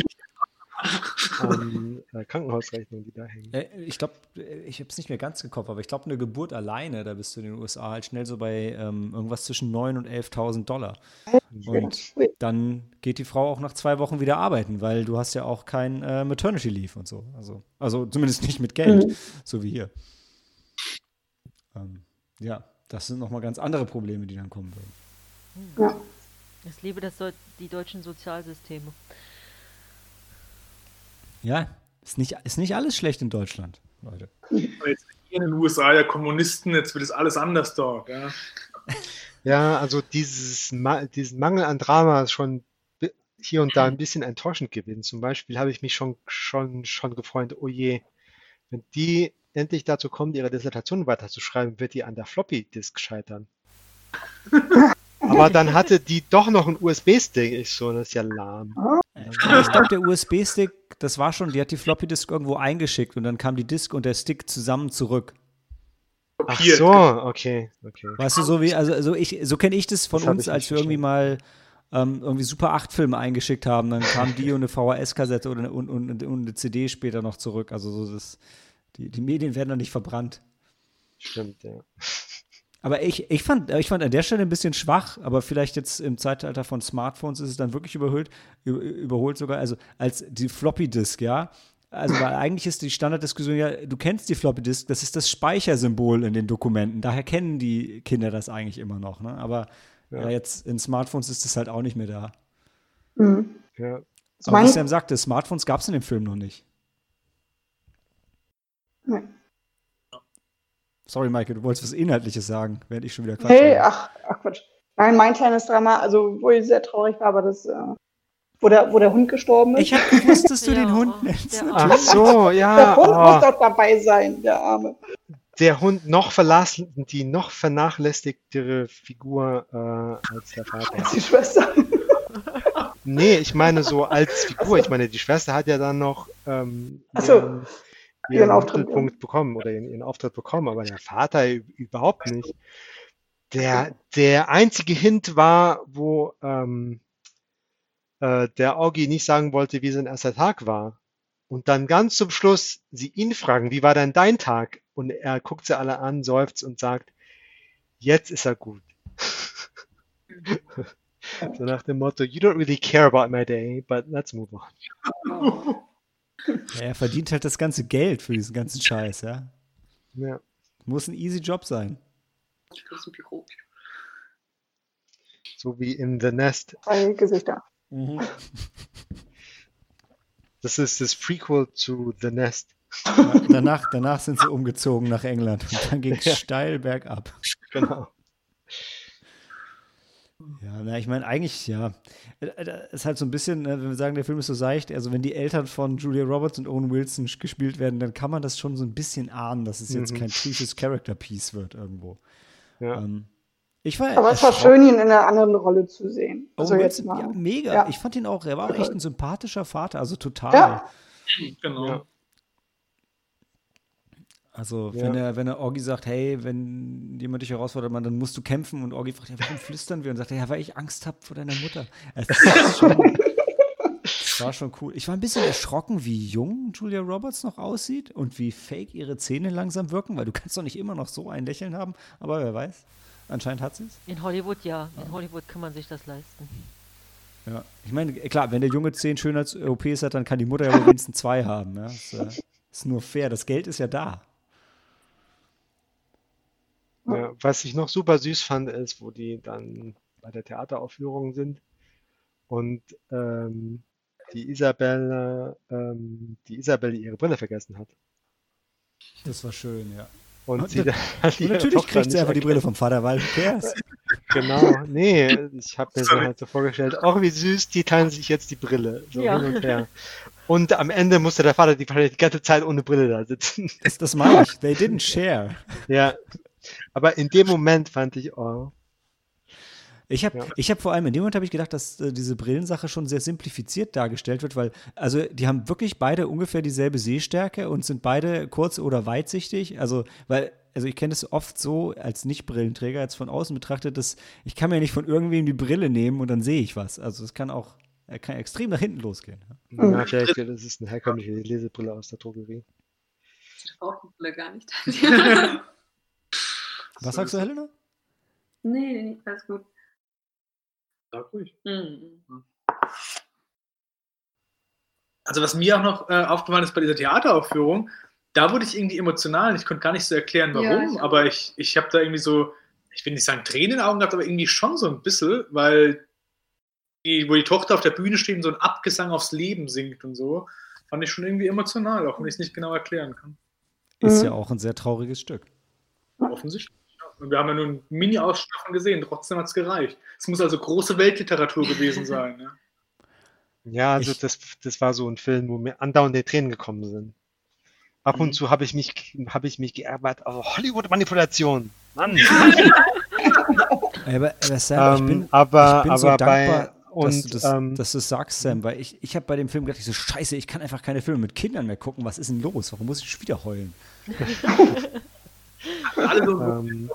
an äh, Krankenhausrechnungen, die da hängen. Äh, Ich glaube, ich habe es nicht mehr ganz gekopft, aber ich glaube, eine Geburt alleine, da bist du in den USA halt schnell so bei ähm, irgendwas zwischen 9.000 und 11.000 Dollar. Und dann geht die Frau auch nach zwei Wochen wieder arbeiten, weil du hast ja auch kein äh, Maternity Leave und so. Also, also zumindest nicht mit Geld, Mhm. so wie hier. Ähm, ja, das sind nochmal ganz andere Probleme, die dann kommen würden. Ja. Ich liebe das, die deutschen Sozialsysteme. Ja, ist nicht, ist nicht alles schlecht in Deutschland, Leute. Jetzt in den USA ja Kommunisten, jetzt wird es alles anders dort. Ja. Ja, also dieses Ma diesen Mangel an Drama ist schon hier und da ein bisschen enttäuschend gewesen. Zum Beispiel habe ich mich schon, schon, schon gefreut, oh je, wenn die endlich dazu kommt, ihre Dissertation weiterzuschreiben, wird die an der Floppy-Disk scheitern. Aber dann hatte die doch noch einen USB-Stick. Ich so, das ist ja lahm. Ich glaube, der USB-Stick, das war schon, die hat die Floppy Disk irgendwo eingeschickt und dann kam die Disk und der Stick zusammen zurück. Ach so, okay, okay. Weißt du, so wie, also, also ich, so kenne ich das von Das uns, als wir irgendwie mal ähm, irgendwie Super 8 Filme eingeschickt haben, dann kam die und eine VHS-Kassette oder eine, und, und, und eine CD später noch zurück. Also so das, die, die Medien werden dann nicht verbrannt. Stimmt, ja. Aber ich, ich, fand, ich fand an der Stelle ein bisschen schwach, aber vielleicht jetzt im Zeitalter von Smartphones ist es dann wirklich überholt, über, überholt sogar, also als die Floppy Disk, ja. Also weil eigentlich ist die Standarddiskussion ja, du kennst die Floppy Disk, das ist das Speichersymbol in den Dokumenten. Daher kennen die Kinder das eigentlich immer noch, ne? Aber ja. Ja. jetzt in Smartphones ist das halt auch nicht mehr da. Mhm. Ja, Aber wie Sam sagte, Smartphones gab es in dem Film noch nicht. Nee. Sorry, Michael, du wolltest was Inhaltliches sagen, während ich schon wieder Quatsch Hey, ach, ach Quatsch. Nein, mein kleines Drama, also wo ich sehr traurig war, war das, äh, wo, der, wo der Hund gestorben ist. Ich hab gewusst, dass du Ja, den Hund nennst. der Ach so, der ja. Hund muss Oh, doch dabei sein, der Arme. der Hund noch verlass, die noch vernachlässigtere Figur äh, als der Vater. Als die Schwester. Nee, ich meine so als Figur. Ich meine, die Schwester hat ja dann noch ähm, Ach so. ihren, Ihren ihren Auftritt, bekommen oder ihren, ihren Auftritt bekommen, aber der Vater überhaupt nicht. Der, der einzige Hint war, wo ähm, äh, der Augie nicht sagen wollte, wie sein erster Tag war. Und dann ganz zum Schluss sie ihn fragen, wie war denn dein Tag? Und er guckt sie alle an, seufzt und sagt, jetzt ist er gut. so nach dem Motto, you don't really care about my day, but let's move on. Ja, er verdient halt das ganze Geld für diesen ganzen Scheiß, ja. Ja. Muss ein easy Job sein. Büro. So wie in The Nest. Zwei Gesichter. Das ist das Prequel zu The Nest. Ja, danach, danach sind sie umgezogen nach England und dann ging es Ja. steil bergab. Genau. Ja, na, ich meine, eigentlich, ja. Äh, äh, Ist halt so ein bisschen, ne, wenn wir sagen, der Film ist so seicht, also wenn die Eltern von Julia Roberts und Owen Wilson gespielt werden, dann kann man das schon so ein bisschen ahnen, dass es jetzt Mhm. kein tiefes Character-Piece wird irgendwo. Ja. Ähm, ich war Aber es war schön, ihn in einer anderen Rolle zu sehen. Also Owen jetzt Wilson, mal. ja, mega. Ja. Ich fand ihn auch, er war auch echt ein sympathischer Vater, also total. Ja. Genau. Ja. Also, Ja. wenn er, wenn er Orgi sagt, hey, wenn jemand dich herausfordert, Mann, dann musst du kämpfen und Orgi fragt, ja, warum flüstern wir? Und sagt er, ja, weil ich Angst habe vor deiner Mutter. Es ist schon, das war schon cool. Ich war ein bisschen erschrocken, wie jung Julia Roberts noch aussieht und wie fake ihre Zähne langsam wirken, weil du kannst doch nicht immer noch so ein Lächeln haben, aber wer weiß. Anscheinend hat sie es. In Hollywood ja. In Hollywood kann man sich das leisten. Ja. Ich meine, klar, wenn der Junge zehn Schönheits-OPs hat, dann kann die Mutter ja wohl wenigstens zwei haben. Ja? Das äh, ist nur fair. Das Geld ist ja da. Ja, was ich noch super süß fand, ist, wo die dann bei der Theateraufführung sind und ähm, die Isabelle, ähm, die Isabelle ihre Brille vergessen hat. Das war schön, ja. Und, Und sie da- Und natürlich kriegt sie einfach die Brille vom Vater, weil cares? Genau, nee, ich habe mir so halt so vorgestellt, oh wie süß, die teilen sich jetzt die Brille, so Ja. hin und her. Und am Ende musste der Vater die, die ganze Zeit ohne Brille da sitzen. Das, das meine ich. They didn't share. Ja, aber in dem Moment fand ich, oh, Ich habe Ja. ich hab vor allem in dem Moment habe ich gedacht, dass äh, diese Brillensache schon sehr simplifiziert dargestellt wird, weil also die haben wirklich beide ungefähr dieselbe Sehstärke und sind beide kurz oder weitsichtig. Also weil also ich kenne es oft so als Nicht-Brillenträger jetzt von außen betrachtet, dass ich kann mir nicht von irgendwem die Brille nehmen und dann sehe ich was. Also es kann auch er kann extrem nach hinten losgehen. na, vielleicht das ist eine herkömmliche Lesebrille aus der Drogerie. Ich brauche die Brille gar nicht. Was sagst du, Helena? nee, nee, alles gut. Sag ruhig. Mhm. Also was mir auch noch äh, aufgefallen ist bei dieser Theateraufführung, da wurde ich irgendwie emotional. Ich konnte gar nicht so erklären, Ja, warum, ich auch. aber ich, ich habe da irgendwie so, ich will nicht sagen Tränen in den Augen gehabt, aber irgendwie schon so ein bisschen, weil die, wo die Tochter auf der Bühne steht und so ein Abgesang aufs Leben singt und so, fand ich schon irgendwie emotional, auch wenn ich es nicht genau erklären kann. Ist Mhm. ja auch ein sehr trauriges Stück. Offensichtlich. Und wir haben ja nur einen Mini-Ausschnitt gesehen, trotzdem hat es gereicht. Es muss also große Weltliteratur gewesen sein. Ja. Ja, also Ich- das, das war so ein Film, wo mir andauernd die Tränen gekommen sind. Ab und Mhm. zu habe ich mich, habe ich mich geärgert, also Hollywood-Manipulation. Mann. Aber, aber Sam, ich Ähm, bin, aber ich bin so aber dankbar, bei und dass, du das, ähm, dass du es sagst, Sam, weil ich, ich habe bei dem Film gedacht, ich so, scheiße, ich kann einfach keine Filme mit Kindern mehr gucken. Was ist denn los? Warum muss ich schon wieder heulen? Alle so, ähm,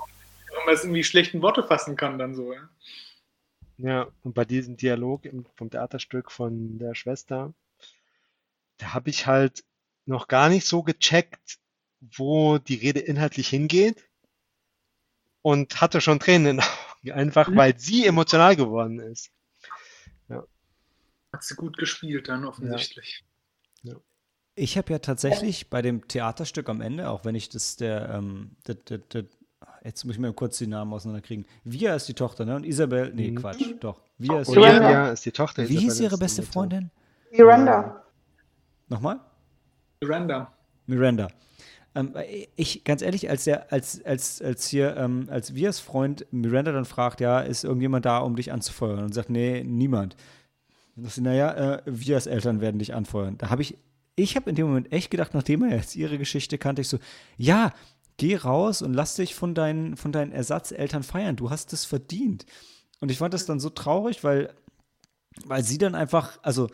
man es irgendwie schlechten Worte fassen kann, dann so. Ja. ja, und bei diesem Dialog im, vom Theaterstück von der Schwester, da habe ich halt noch gar nicht so gecheckt, wo die Rede inhaltlich hingeht und hatte schon Tränen in den Augen, einfach weil sie emotional geworden ist. Hat sie gut gespielt dann offensichtlich. Ich habe ja tatsächlich bei dem Theaterstück am Ende, auch wenn ich das der, ähm, der, der, der jetzt muss ich mir kurz die Namen auseinanderkriegen. Via ist die Tochter, ne? Und Isabel, nee, Mhm. Quatsch, doch. Via ist die Miranda. Tochter. Olivia ist die Tochter. Wie hieß ihre beste Mutter. Freundin? Miranda. Nochmal? Miranda. Miranda. Ähm, ich, ganz ehrlich, als der, als, als, als hier, ähm, als Vias Freund Miranda dann fragt, ja, ist irgendjemand da, um dich anzufeuern? Und sagt, nee, niemand. Und sagt sie, naja, äh, Vias Eltern werden dich anfeuern. Da habe ich, ich habe in dem Moment echt gedacht, nachdem er jetzt ihre Geschichte kannte, ich so, ja, geh raus und lass dich von deinen, von deinen Ersatzeltern feiern. Du hast es verdient. Und ich fand das dann so traurig, weil, weil sie dann einfach, also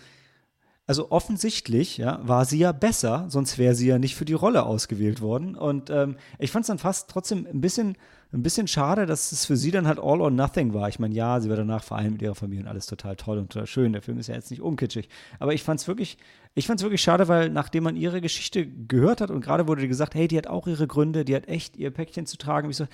also offensichtlich, ja, war sie ja besser, sonst wäre sie ja nicht für die Rolle ausgewählt worden. Und ähm, ich fand es dann fast trotzdem ein bisschen, ein bisschen schade, dass es für sie dann halt all or nothing war. Ich meine, ja, sie war danach vereint mit ihrer Familie und alles total toll und total schön. Der Film ist ja jetzt nicht unkitschig. Aber ich fand es wirklich, ich fand es wirklich schade, weil nachdem man ihre Geschichte gehört hat und gerade wurde gesagt, hey, die hat auch ihre Gründe, die hat echt ihr Päckchen zu tragen. Ich so,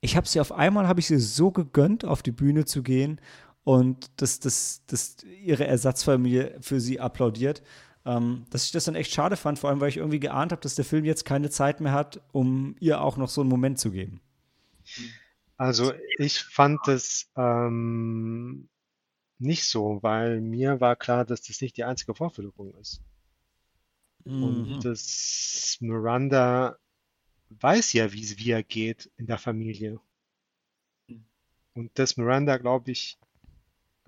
ich habe sie auf einmal, habe ich sie so gegönnt, auf die Bühne zu gehen und dass, dass, dass ihre Ersatzfamilie für sie applaudiert. Ähm, dass ich das dann echt schade fand, vor allem weil ich irgendwie geahnt habe, dass der Film jetzt keine Zeit mehr hat, um ihr auch noch so einen Moment zu geben. Also ich fand es ähm, nicht so, weil mir war klar, dass das nicht die einzige Vorführung ist. Mhm. Und dass Miranda weiß ja, wie es wie er geht in der Familie. Und dass Miranda, glaube ich,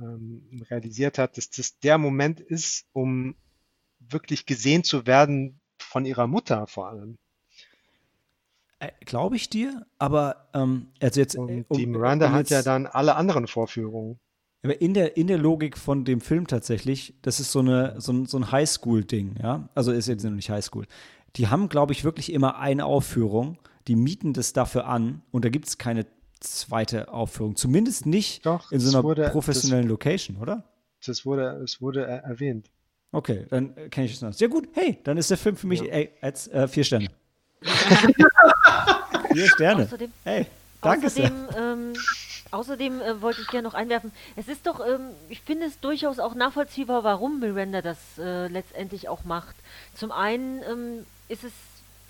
ähm, realisiert hat, dass das der Moment ist, um wirklich gesehen zu werden von ihrer Mutter vor allem. Äh, Glaube ich dir, aber ähm, also jetzt. äh, Und um- die Miranda um hat ja jetzt- dann alle anderen Vorführungen. Aber in der, in der Logik von dem Film tatsächlich, das ist so, eine, so ein, so ein Highschool-Ding, ja. Also ist jetzt noch nicht Highschool. Die haben, glaube ich, wirklich immer eine Aufführung, die mieten das dafür an und da gibt es keine zweite Aufführung. Zumindest nicht Doch, in so einer wurde- professionellen Location, oder? Das wurde, es wurde er- erwähnt. Okay, dann äh, kenne ich es noch. Sehr gut, hey, dann ist der Film für mich Ja. ey, als äh, vier Sterne. vier Sterne. Außerdem, Hey, danke sehr. außerdem, ähm, außerdem äh, wollte ich gerne noch einwerfen, es ist doch, ähm, ich finde es durchaus auch nachvollziehbar, warum Miranda das äh, letztendlich auch macht. Zum einen ähm, ist es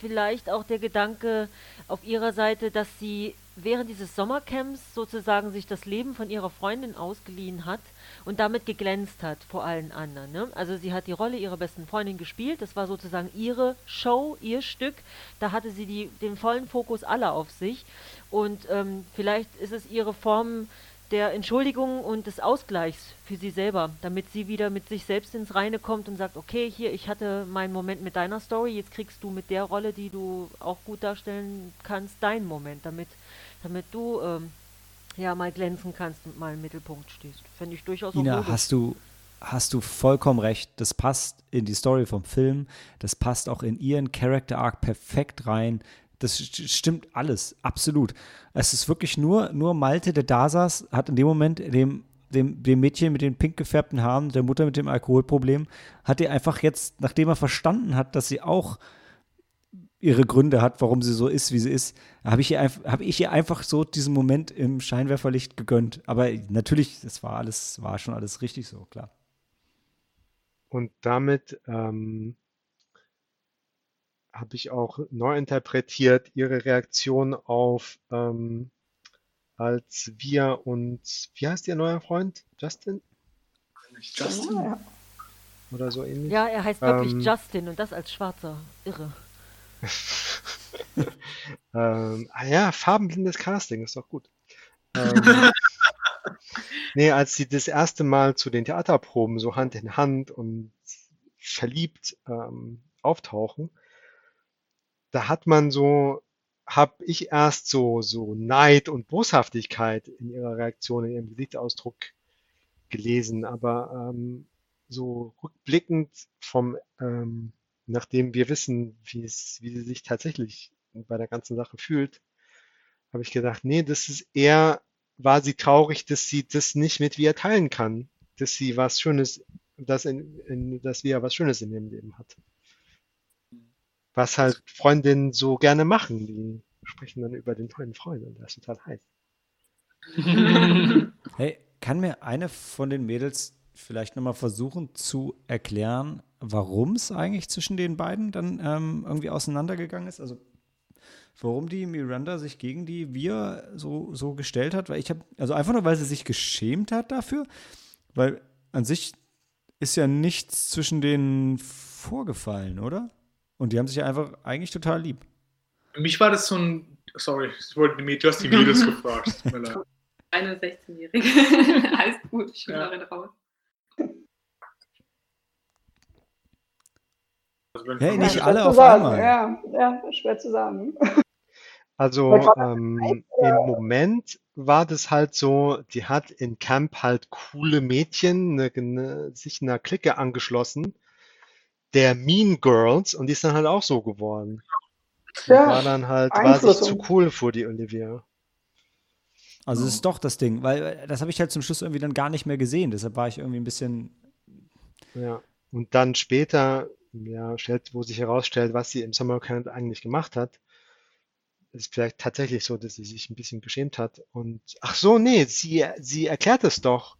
vielleicht auch der Gedanke auf ihrer Seite, dass sie während dieses Sommercamps sozusagen sich das Leben von ihrer Freundin ausgeliehen hat und damit geglänzt hat vor allen anderen. Ne? Also sie hat die Rolle ihrer besten Freundin gespielt, das war sozusagen ihre Show, ihr Stück, da hatte sie die, den vollen Fokus aller auf sich und ähm, vielleicht ist es ihre Form der Entschuldigung und des Ausgleichs für sie selber, damit sie wieder mit sich selbst ins Reine kommt und sagt, okay, hier, ich hatte meinen Moment mit deiner Story, jetzt kriegst du mit der Rolle, die du auch gut darstellen kannst, deinen Moment, damit, damit du ähm, ja mal glänzen kannst und mal im Mittelpunkt stehst. Finde ich durchaus Ina, hast du, hast du vollkommen recht. Das passt in die Story vom Film. Das passt auch in ihren Character Arc perfekt rein. Das stimmt alles, absolut. Es ist wirklich nur, nur Malte, der da saß, hat in dem Moment dem, dem, dem Mädchen mit den pink gefärbten Haaren, der Mutter mit dem Alkoholproblem, hat er einfach jetzt, nachdem er verstanden hat, dass sie auch ihre Gründe hat, warum sie so ist, wie sie ist, habe ich, ihr hab ich ihr einfach so diesen Moment im Scheinwerferlicht gegönnt. Aber natürlich, das war alles, war schon alles richtig so, klar. Und damit ähm, habe ich auch neu interpretiert ihre Reaktion auf ähm, als wir und wie heißt ihr neuer Freund? Justin? Justin? Ja, Oder so ähnlich? Ja, er heißt wirklich Ähm, Justin und das als Schwarzer. Irre. ähm, ah ja, farbenblindes Casting, ist doch gut. Ähm, nee, als sie das erste Mal zu den Theaterproben so Hand in Hand und verliebt ähm, auftauchen, da hat man so, habe ich erst so, so Neid und Boshaftigkeit in ihrer Reaktion, in ihrem Gesichtsausdruck gelesen, aber ähm, so rückblickend vom, ähm, nachdem wir wissen, wie es, wie sie sich tatsächlich bei der ganzen Sache fühlt, habe ich gedacht, nee, das ist eher, war sie traurig, dass sie das nicht mit wir teilen kann, dass sie was Schönes, dass, in, in, dass wir was Schönes in ihrem Leben hat. Was halt Freundinnen so gerne machen, die sprechen dann über den neuen Freund und der ist total heiß. Hey, kann mir eine von den Mädels vielleicht nochmal versuchen zu erklären, warum es eigentlich zwischen den beiden dann ähm, irgendwie auseinandergegangen ist? Also warum die Miranda sich gegen die Wir so, so gestellt hat? Weil ich habe, also einfach nur, weil sie sich geschämt hat dafür, weil an sich ist ja nichts zwischen denen vorgefallen, oder? Und die haben sich ja einfach eigentlich total lieb. Für mich war das so ein. Sorry, ich wollte du hast die Mädels gefragt. Mir. Eine 16-Jährige. Alles gut, ich Ja. schwöre raus. Also wenn Hey, nicht alle auf sagen. einmal. Ja, ja, schwer zu sagen. Also ähm, im? Moment war das halt so, die hat in Camp halt coole Mädchen ne, ne, sich einer Clique angeschlossen, der Mean Girls, und die ist dann halt auch so geworden. Die Ja, war dann halt, war sich zu cool für die Olivia. Also es ist doch das Ding, weil äh, das habe ich halt zum Schluss irgendwie dann gar nicht mehr gesehen. Deshalb war ich irgendwie ein bisschen. Ja. Und dann später, ja, stellt, wo sich herausstellt, was sie im Summercamp eigentlich gemacht hat, ist vielleicht tatsächlich so, dass sie sich ein bisschen geschämt hat. Und ach so, nee, sie, sie erklärt es doch,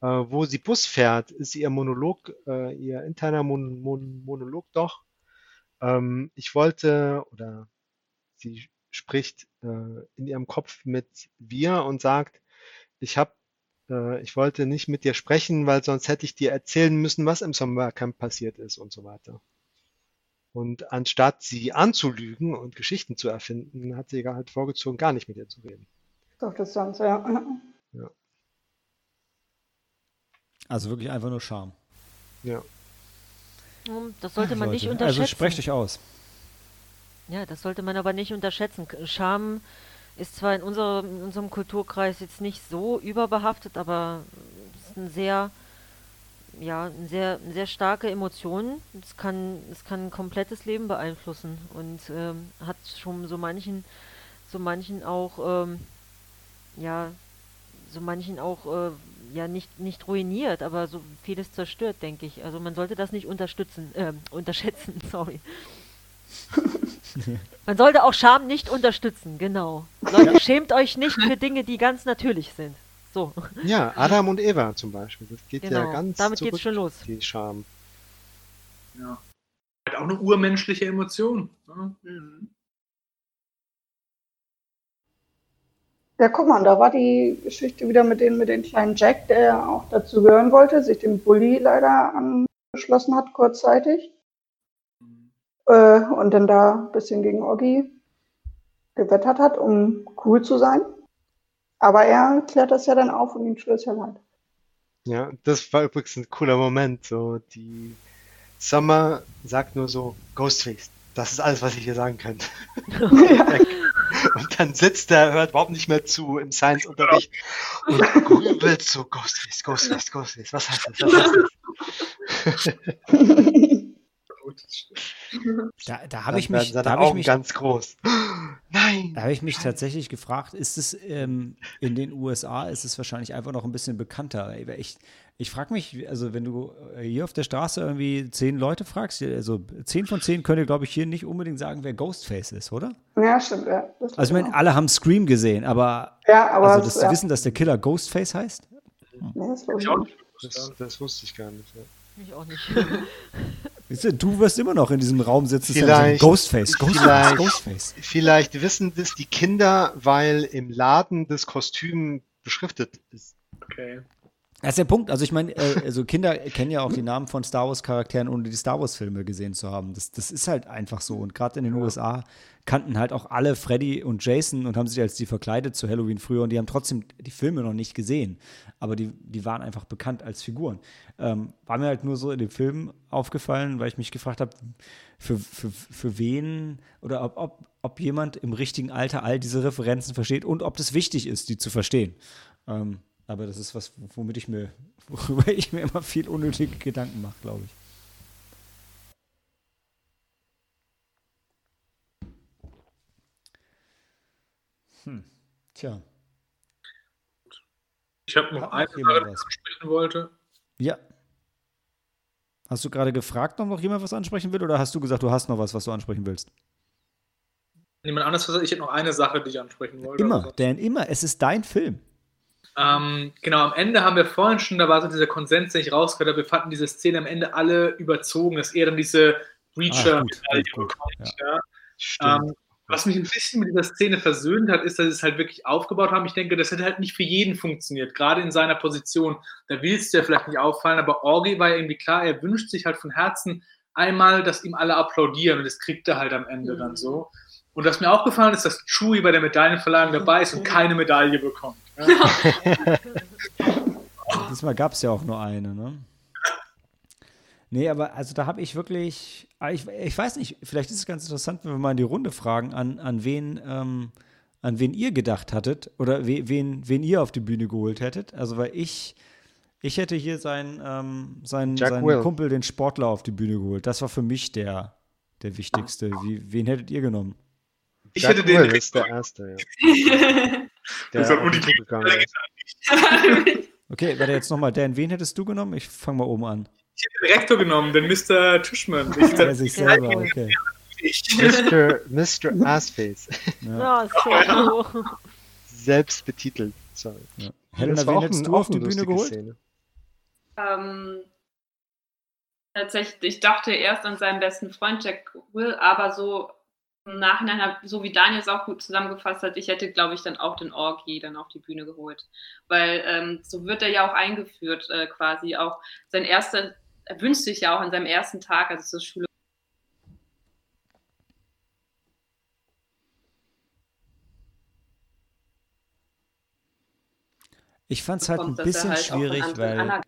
äh, wo sie Bus fährt, ist ihr Monolog, äh, ihr interner Mon Mon Monolog doch. Ähm, ich wollte, oder sie spricht äh, in ihrem Kopf mit wir und sagt, ich habe ich wollte nicht mit dir sprechen, weil sonst hätte ich dir erzählen müssen, was im Sommercamp passiert ist und so weiter. Und anstatt sie anzulügen und Geschichten zu erfinden, hat sie halt vorgezogen, gar nicht mit ihr zu reden. Doch, das sonst, ja. Also wirklich einfach nur Charme. Ja. Hm, Das sollte man nicht Leute, unterschätzen. Also sprecht euch aus. Ja, das sollte man aber nicht unterschätzen. Scham ist zwar in unserem, in unserem Kulturkreis jetzt nicht so überbehaftet, aber es ist ein sehr, ja, ein sehr, sehr starke Emotion. Es kann, es kann ein komplettes Leben beeinflussen und ähm, hat schon so manchen, so manchen auch, ähm, ja, so manchen auch, äh, ja, nicht, nicht ruiniert, aber so vieles zerstört, denke ich. Also man sollte das nicht unterstützen, äh, unterschätzen, sorry. Man sollte auch Scham nicht unterstützen, genau. Leute, schämt euch nicht für Dinge, die ganz natürlich sind. So, Ja, Adam und Eva zum Beispiel. Das geht ja genau. ganz Damit zurück, geht's schon los. die Scham. Ja. Hat auch eine urmenschliche Emotion. Ne? Mhm. Ja, guck mal, da war die Geschichte wieder mit den, mit den kleinen Jack, der auch dazu gehören wollte, sich dem Bully leider angeschlossen hat, kurzzeitig. Äh, und dann da ein bisschen gegen Oggi gewettert hat, um cool zu sein. Aber er klärt das ja dann auf und ihm tut es ja leid. Ja, das war übrigens ein cooler Moment. So, die Summer sagt nur so, Ghostface, das ist alles, was ich hier sagen kann. ja. Und dann sitzt er, hört überhaupt nicht mehr zu im Science-Unterricht und grübelt so, Ghostface, Ghostface, Ghostface, was heißt das, was heißt das? Da, da habe ich mich, seine da habe ich mich, ganz groß. Nein! da habe ich mich tatsächlich gefragt, ist es ähm, in den USA, ist es wahrscheinlich einfach noch ein bisschen bekannter. Ich, ich frage mich, also wenn du äh, hier auf der Straße irgendwie zehn Leute fragst, also zehn von zehn können, glaube ich, hier nicht unbedingt sagen, wer Ghostface ist, oder? ja, stimmt, ja. Das Also ich meine, alle haben Scream gesehen, aber, ja, aber also es- das ja. Wissen, dass der Killer Ghostface heißt? Nee, das. Das, das wusste ich gar nicht. Ja. Ich auch nicht. Du, du wirst immer noch in diesem Raum sitzen. Vielleicht- sagen, Ghostface, Ghostface, vielleicht- Ghostface. Vielleicht wissen das die Kinder, weil im Laden das Kostüm beschriftet ist. Okay. Das ist der Punkt. Also ich meine, äh, also Kinder kennen ja auch die Namen von Star Wars Charakteren, ohne die Star Wars Filme gesehen zu haben. Das, das ist halt einfach so. Und gerade in den USA kannten halt auch alle Freddy und Jason und haben sich als die verkleidet zu Halloween früher und die haben trotzdem die Filme noch nicht gesehen. Aber die, die waren einfach bekannt als Figuren. Ähm, war mir halt nur so in dem Film aufgefallen, weil ich mich gefragt habe, für, für, für wen oder ob, ob, ob jemand im richtigen Alter all diese Referenzen versteht und ob das wichtig ist, die zu verstehen. Ähm, aber das ist was, womit ich mir, worüber ich mir immer viel unnötige Gedanken mache, glaube ich. Hm. Tja. Ich habe noch Hat eine jemand die ich ansprechen wollte. Ja. Hast du gerade gefragt, ob noch jemand was ansprechen will, oder hast du gesagt, du hast noch was, was du ansprechen willst? Jemand anderes, was- ich hätte noch eine Sache, die ich ansprechen wollte. Immer, Dan, immer. Es ist dein Film. Ähm, genau, am Ende haben wir vorhin schon, da war so dieser Konsens, den ich rausgehört habe, wir fanden diese Szene am Ende alle überzogen, dass er dann diese Ach, Reacher-Medaille bekommt. Ja. Stimmt. Ähm, was mich ein bisschen mit dieser Szene versöhnt hat, ist, dass sie es halt wirklich aufgebaut haben. Ich denke, das hätte halt nicht für jeden funktioniert, gerade in seiner Position. Da willst du ja vielleicht nicht auffallen, aber Orgi war ja irgendwie klar, er wünscht sich halt von Herzen einmal, dass ihm alle applaudieren und das kriegt er halt am Ende dann so. Und was mir auch gefallen ist, dass Chewie bei der Medaillenverleihung dabei ist und keine Medaille bekommt. Ja. Diesmal gab es ja auch nur eine, ne? Nee, aber also da habe ich wirklich, ah, ich, ich weiß nicht, vielleicht ist es ganz interessant, wenn wir mal in die Runde fragen, an, an wen, ähm, an wen ihr gedacht hattet oder we, wen, wen ihr auf die Bühne geholt hättet. Also weil ich, ich hätte hier seinen, ähm, seinen, seinen Will. Kumpel, den Sportler, auf die Bühne geholt. Das war für mich der, der wichtigste. Wie, wen hättet ihr genommen? Ich Jack hätte den Will ist der Erste, ja. Der hat Uli gegangen. Okay, warte jetzt nochmal, Dan, wen hättest du genommen? Ich fange mal oben an. Ich hätte den Rektor genommen, den Mr. Tischmann. Ich, Er sich selber, okay. Mr. Mr. Assface. Ja. Ja, so. Selbst betitelt. Sorry. Ja. Das Helena, war wen auch hättest du auf die eine Bühne lustige geholt? Szene. Ähm, tatsächlich, ich dachte erst an seinen besten Freund Jack Will, aber so im Nachhinein, so wie Daniel es auch gut zusammengefasst hat, ich hätte, glaube ich, dann auch den Orgi dann auf die Bühne geholt. Weil ähm, so wird er ja auch eingeführt, äh, quasi auch sein erster, er wünscht sich ja auch an seinem ersten Tag, also zur Schule. Ich fand es halt ein bisschen halt schwierig, weil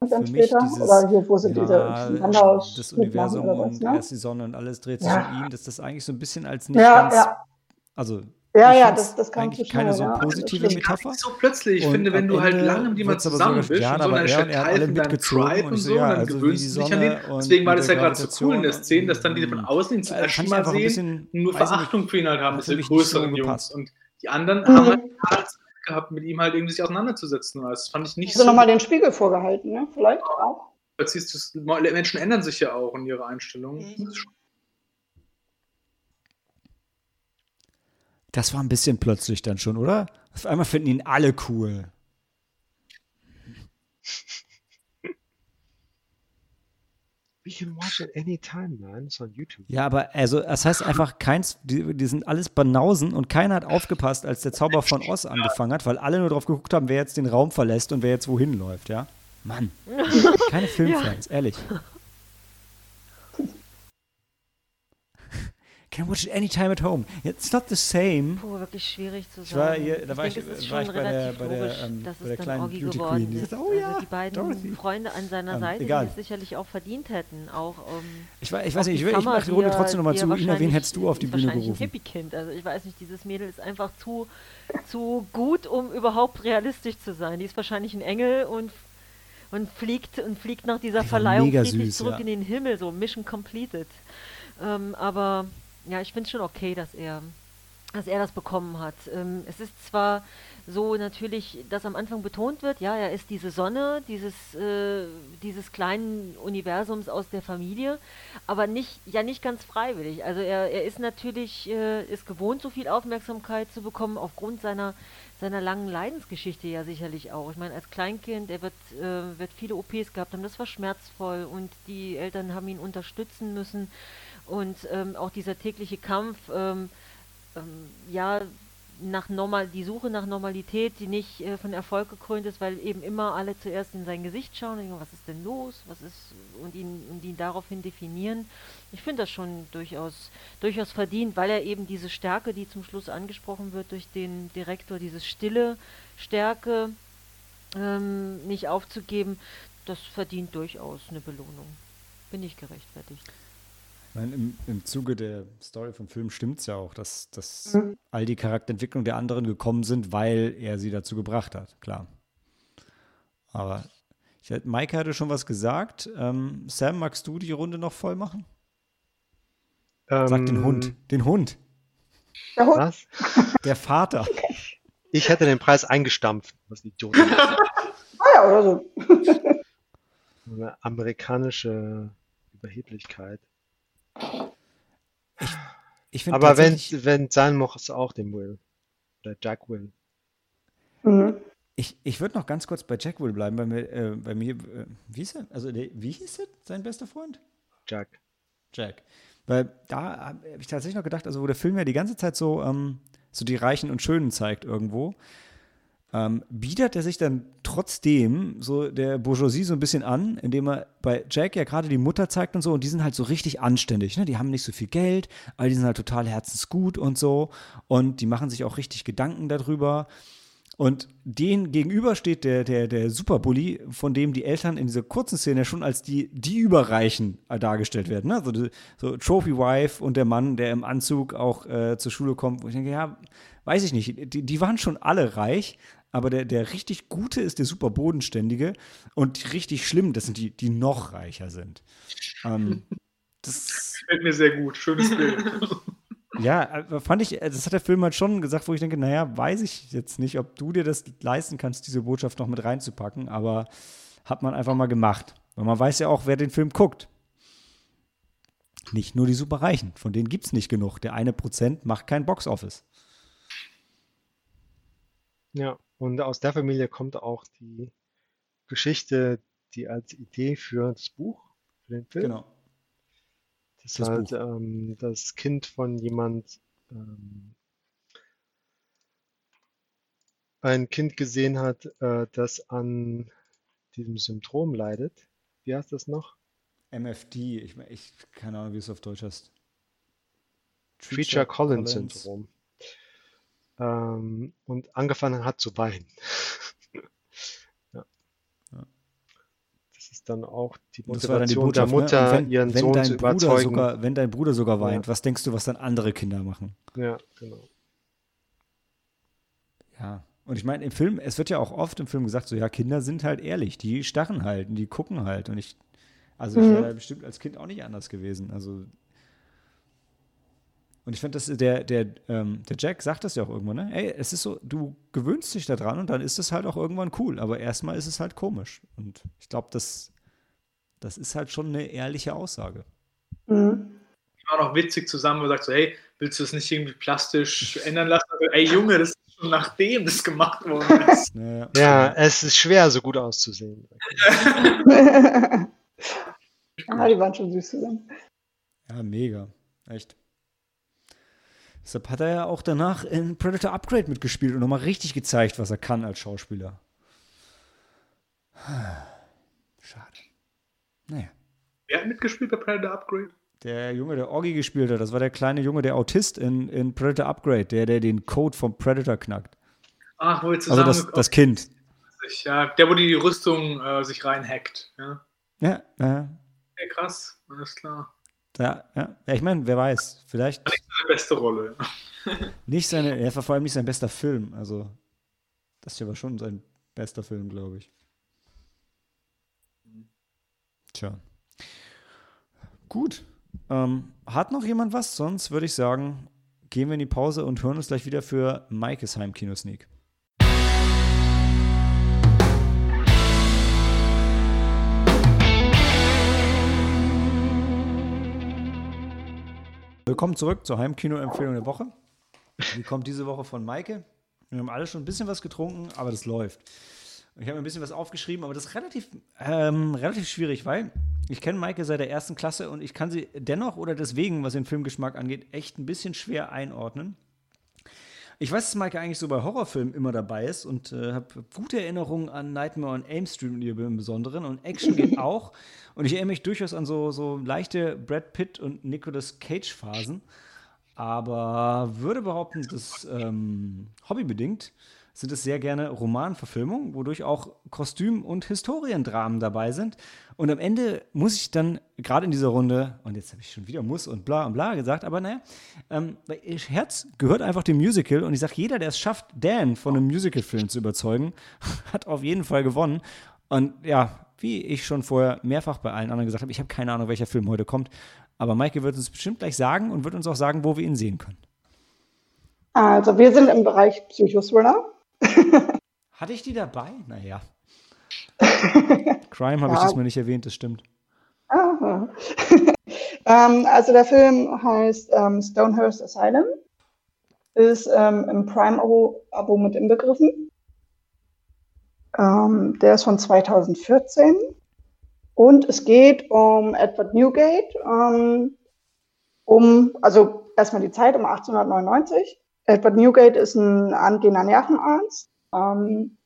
dann für mich später? dieses, Oder hier, wo sie ja, diese das Universum was, und ne? erst die Sonne und alles dreht sich Ja. um ihn, dass das eigentlich so ein bisschen als nicht Ja, ganz, ja. also Ja, ich ja, das, das zu eigentlich keine so ja. positive Gar Metapher. nicht so plötzlich. Ich Und finde, wenn du halt lange mit jemandem zusammen bist ja, und so aber und er er und steckt er hat Teil alle von deinem mitgezogen Tribe und so, ja, dann also gewöhnst die du dich an den. Sonne und Deswegen war das ja gerade so cool in der Szene, dass dann die von außen ihn zum fand ersten Mal sehen, nur Verachtung für ihn halt haben, diese größeren Jungs. Und die anderen Mhm. haben halt gehabt, mit ihm halt irgendwie sich auseinanderzusetzen. Das fand ich nicht Hast du so. nochmal den Spiegel vorgehalten, ne? Vielleicht auch. Jetzt siehst du, Menschen ändern sich ja auch in ihrer Einstellung. Mhm. Das Das war ein bisschen plötzlich dann schon, oder? Auf einmal finden ihn alle cool. We can watch it anytime, man. It's on YouTube. Ja, aber also, das heißt einfach, keins, die, die sind alles Banausen und keiner hat aufgepasst, als der Zauber von Oz angefangen hat, weil alle nur drauf geguckt haben, wer jetzt den Raum verlässt und wer jetzt wohin läuft, ja? Mann. Keine Filmfans, ehrlich. Can watch it anytime at home. It's not the same. Puh, wirklich schwierig zu sagen. Ich war hier, da war ich, es war ich bei der, bei der, logisch, ähm, bei der kleinen Beauty Queen. Die ist. oh also ja, die beiden Dorothy. Freunde an seiner Ähm, Seite, egal. die es sicherlich auch verdient hätten. Auch, ähm, Ich, weiß- ich weiß nicht, ich, ich mache die Runde trotzdem nochmal zu. Ina, wen hättest du auf die Bühne gerufen? ein Hippie-Kind. Also ich weiß nicht, dieses Mädel ist einfach zu, zu gut, um überhaupt realistisch zu sein. Die ist wahrscheinlich ein Engel und und fliegt und fliegt nach dieser Verleihung süß, zurück ja. in den Himmel, so Mission completed. Ähm, aber ja, ich finde es schon okay, dass er, dass er das bekommen hat. Ähm, es ist zwar so natürlich, dass am Anfang betont wird, ja, er ist diese Sonne dieses, äh, dieses kleinen Universums aus der Familie, aber nicht, ja nicht ganz freiwillig. Also er, er ist natürlich, äh, ist gewohnt, so viel Aufmerksamkeit zu bekommen, aufgrund seiner, seiner langen Leidensgeschichte ja sicherlich auch. Ich meine, als Kleinkind, er wird, äh, wird viele OPs gehabt haben, das war schmerzvoll und die Eltern haben ihn unterstützen müssen. Und ähm, auch dieser tägliche Kampf, ähm, ähm, ja, nach normal, die Suche nach Normalität, die nicht äh, von Erfolg gekrönt ist, weil eben immer alle zuerst in sein Gesicht schauen und denken, was ist denn los, was ist und ihn und ihn daraufhin definieren. Ich finde das schon durchaus durchaus verdient, weil er eben diese Stärke, die zum Schluss angesprochen wird durch den Direktor, diese stille Stärke ähm, nicht aufzugeben, das verdient durchaus eine Belohnung. Bin ich gerechtfertigt. Meine, im, Im Zuge der Story vom Film stimmt es ja auch, dass, dass Mhm. all die Charakterentwicklungen der anderen gekommen sind, weil er sie dazu gebracht hat, klar. Aber ich, Maike hatte schon was gesagt. Ähm, Sam, magst du die Runde noch voll machen? Sag den Ähm, Hund. Den Hund. Der Hund. Was? Der Vater. Ich hätte den Preis eingestampft, was die Idioten. Ah ja, oder so. Eine amerikanische Überheblichkeit. Ich finde Aber wenn wenn sein muss, auch den Will. Oder Jack Will. Mhm. ich, ich würde noch ganz kurz bei Jack Will bleiben, bei mir, äh, bei mir äh, wie ist er? Also, der, wie hieß er, sein bester Freund? Jack. Jack. Weil da habe ich tatsächlich noch gedacht, also wo der Film ja die ganze Zeit so, ähm, so die Reichen und Schönen zeigt irgendwo, ähm, bietet er sich dann trotzdem so der Bourgeoisie so ein bisschen an, indem er bei Jack ja gerade die Mutter zeigt und so und die sind halt so richtig anständig, ne? Die haben nicht so viel Geld, aber die sind halt total herzensgut und so und die machen sich auch richtig Gedanken darüber. Und denen gegenüber steht der, der, der Superbully, von dem die Eltern in dieser kurzen Szene schon als die, die Überreichen dargestellt werden. Ne? So, die- so Trophy Wife und der Mann, der im Anzug auch äh, zur Schule kommt, wo ich denke, ja, weiß ich nicht, die, die waren schon alle reich, aber der, der richtig Gute ist der super Bodenständige und die richtig schlimm, das sind die, die noch reicher sind. Ähm, das Gefällt mir sehr gut. Schönes Bild. ja, äh, fand ich, das hat der Film halt schon gesagt, wo ich denke, naja, weiß ich jetzt nicht, ob du dir das leisten kannst, diese Botschaft noch mit reinzupacken, aber hat man einfach mal gemacht. Weil man weiß ja auch, wer den Film guckt. Nicht nur die Superreichen, von denen gibt es nicht genug. Der eine Prozent macht kein Boxoffice. Ja, und aus der Familie kommt auch die Geschichte, die als Idee für das Buch, für den Film. Genau. Das Das halt ähm, das Kind von jemand ähm, ein Kind gesehen hat, äh, das an diesem Syndrom leidet. Wie heißt das noch? MFD, ich, ich keine Ahnung, wie es auf Deutsch heißt. Treacher Collins Syndrom. Ähm, und angefangen hat zu weinen. ja. Ja. Das ist dann auch die Motivation der ne? Mutter, Und wenn, ihren wenn Sohn dein zu Bruder überzeugen. sogar, wenn dein Bruder sogar Ja. weint, was denkst du, was dann andere Kinder machen? Ja, genau. Ja. Und ich meine, im Film, es wird ja auch oft im Film gesagt, so, ja, Kinder sind halt ehrlich, die starren halt und die gucken halt. Und ich, also ich Mhm. wäre da bestimmt als Kind auch nicht anders gewesen. Also. Und ich finde, das der, der, ähm, der Jack sagt das ja auch irgendwann, ne? Ey, es ist so, du gewöhnst dich daran und dann ist es halt auch irgendwann cool. Aber erstmal ist es halt komisch. Und ich glaube, das, das ist halt schon eine ehrliche Aussage. Mhm. War noch witzig zusammen, wo er sagt so, hey, willst du das nicht irgendwie plastisch ändern lassen? Also, ey Junge, das ist schon nachdem das gemacht worden ist. Naja. Ja, es ist schwer, so gut auszusehen. ja, die waren schon süß zusammen. Ja, mega. Echt. Deshalb hat er ja auch danach in Predator Upgrade mitgespielt und nochmal richtig gezeigt, was er kann als Schauspieler. Schade. Naja. Wer hat mitgespielt bei Predator Upgrade? Der Junge, der Orgi gespielt hat, das war der kleine Junge, der Autist in, in Predator Upgrade, der, der den Code vom Predator knackt. Ach, wo wir Also zusammen das, das Kind. ja, der, wo die Rüstung äh, sich reinhackt. Ja. Ja, ja, Hey, krass, alles klar. ja. ja. ja ich meine, wer weiß, vielleicht beste Rolle. nicht seine, er war vor allem nicht sein bester Film. Also, das hier war schon sein bester Film, glaube ich. Tja. Gut. Ähm, hat noch jemand was? Sonst würde ich sagen, gehen wir in die Pause und hören uns gleich wieder für Maikes Heimkino-Sneak. Willkommen zurück zur Heimkino-Empfehlung der Woche. Die kommt diese Woche von Maike. Wir haben alle schon ein bisschen was getrunken, aber das läuft. Ich habe mir ein bisschen was aufgeschrieben, aber das ist relativ, ähm, relativ schwierig, weil ich kenne Maike seit der ersten Klasse und ich kann sie dennoch oder deswegen, was den Filmgeschmack angeht, echt ein bisschen schwer einordnen. Ich weiß, dass Maike eigentlich so bei Horrorfilmen immer dabei ist und äh, habe gute Erinnerungen an Nightmare on Elm Street und ihr im Besonderen und Action geht auch. Und ich erinnere mich durchaus an so, so leichte Brad Pitt und Nicolas Cage Phasen. Aber würde behaupten, dass ähm, hobbybedingt sind es sehr gerne Romanverfilmungen, wodurch auch Kostüm- und Historiendramen dabei sind. Und am Ende muss ich dann, gerade in dieser Runde, und jetzt habe ich schon wieder muss und bla und bla gesagt, aber naja, ähm, Herz gehört einfach dem Musical und ich sage, jeder, der es schafft, Dan von einem Musicalfilm zu überzeugen, hat auf jeden Fall gewonnen. Und ja, wie ich schon vorher mehrfach bei allen anderen gesagt habe, ich habe keine Ahnung, welcher Film heute kommt. Aber Maike wird uns bestimmt gleich sagen und wird uns auch sagen, wo wir ihn sehen können. Also wir sind im Bereich Psychothriller. Hatte ich die dabei? Naja. Crime habe ich Ja. diesmal nicht erwähnt, das stimmt. Aha. ähm, also der Film heißt ähm, Stonehurst Asylum, ist ähm, im Prime-Abo mit inbegriffen. Ähm, der ist von 2014 und es geht um Edward Newgate, ähm, um, also erstmal die Zeit um 1899. Edward Newgate ist ein angehender Nervenarzt. Ähm,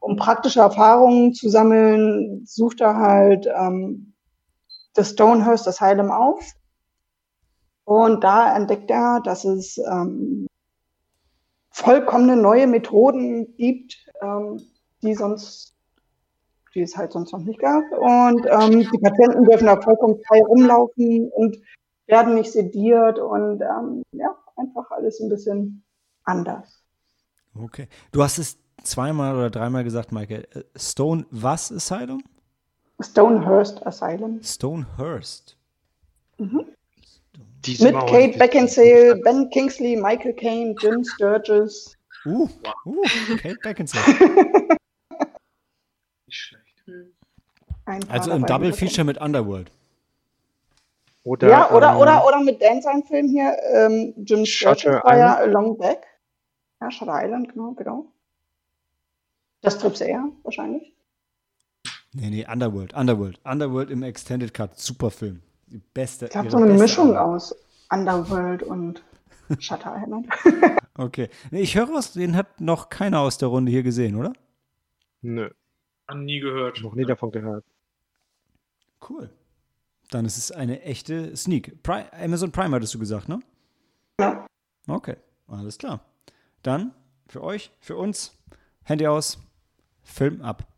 um praktische Erfahrungen zu sammeln, sucht er halt ähm, das Stonehurst Asylum auf. Und da entdeckt er, dass es ähm, vollkommene neue Methoden gibt, ähm, die sonst, die es halt sonst noch nicht gab. Und ähm, die Patienten dürfen da vollkommen frei rumlaufen und werden nicht sediert und ähm, ja, einfach alles ein bisschen anders. Okay. Du hast es zweimal oder dreimal gesagt, Maike. Äh, Stone was Asylum? Stonehurst Asylum. Stonehurst. Diese Mit Mauer, Kate Beckinsale, Ben Kingsley, Michael Caine, Jim Sturgis. Uh, uh, Kate Beckinsale. Nicht schlecht. Also im Double Feature mit Underworld. Oder, Ja, oder, ähm, oder, oder mit Dan seinem Film hier, ähm, Jim Shutter war ja Along Back. Ja, Shutter Island, genau, genau. Das trifft eher, wahrscheinlich. Nee, nee, Underworld. Underworld. Underworld im Extended Cut. Super Film. Die beste. Ich glaube, so eine Mischung Arbeit. aus Underworld und Shutter Island. Okay. Nee, ich höre was, den hat noch keiner aus der Runde hier gesehen, oder? Nö, Hab nie gehört. noch nie davon gehört. Cool. Dann ist es eine echte Sneak. Pri Amazon Prime hattest du gesagt, ne? Ja. Okay, alles klar. Dann für euch, für uns, Handy aus, Film ab.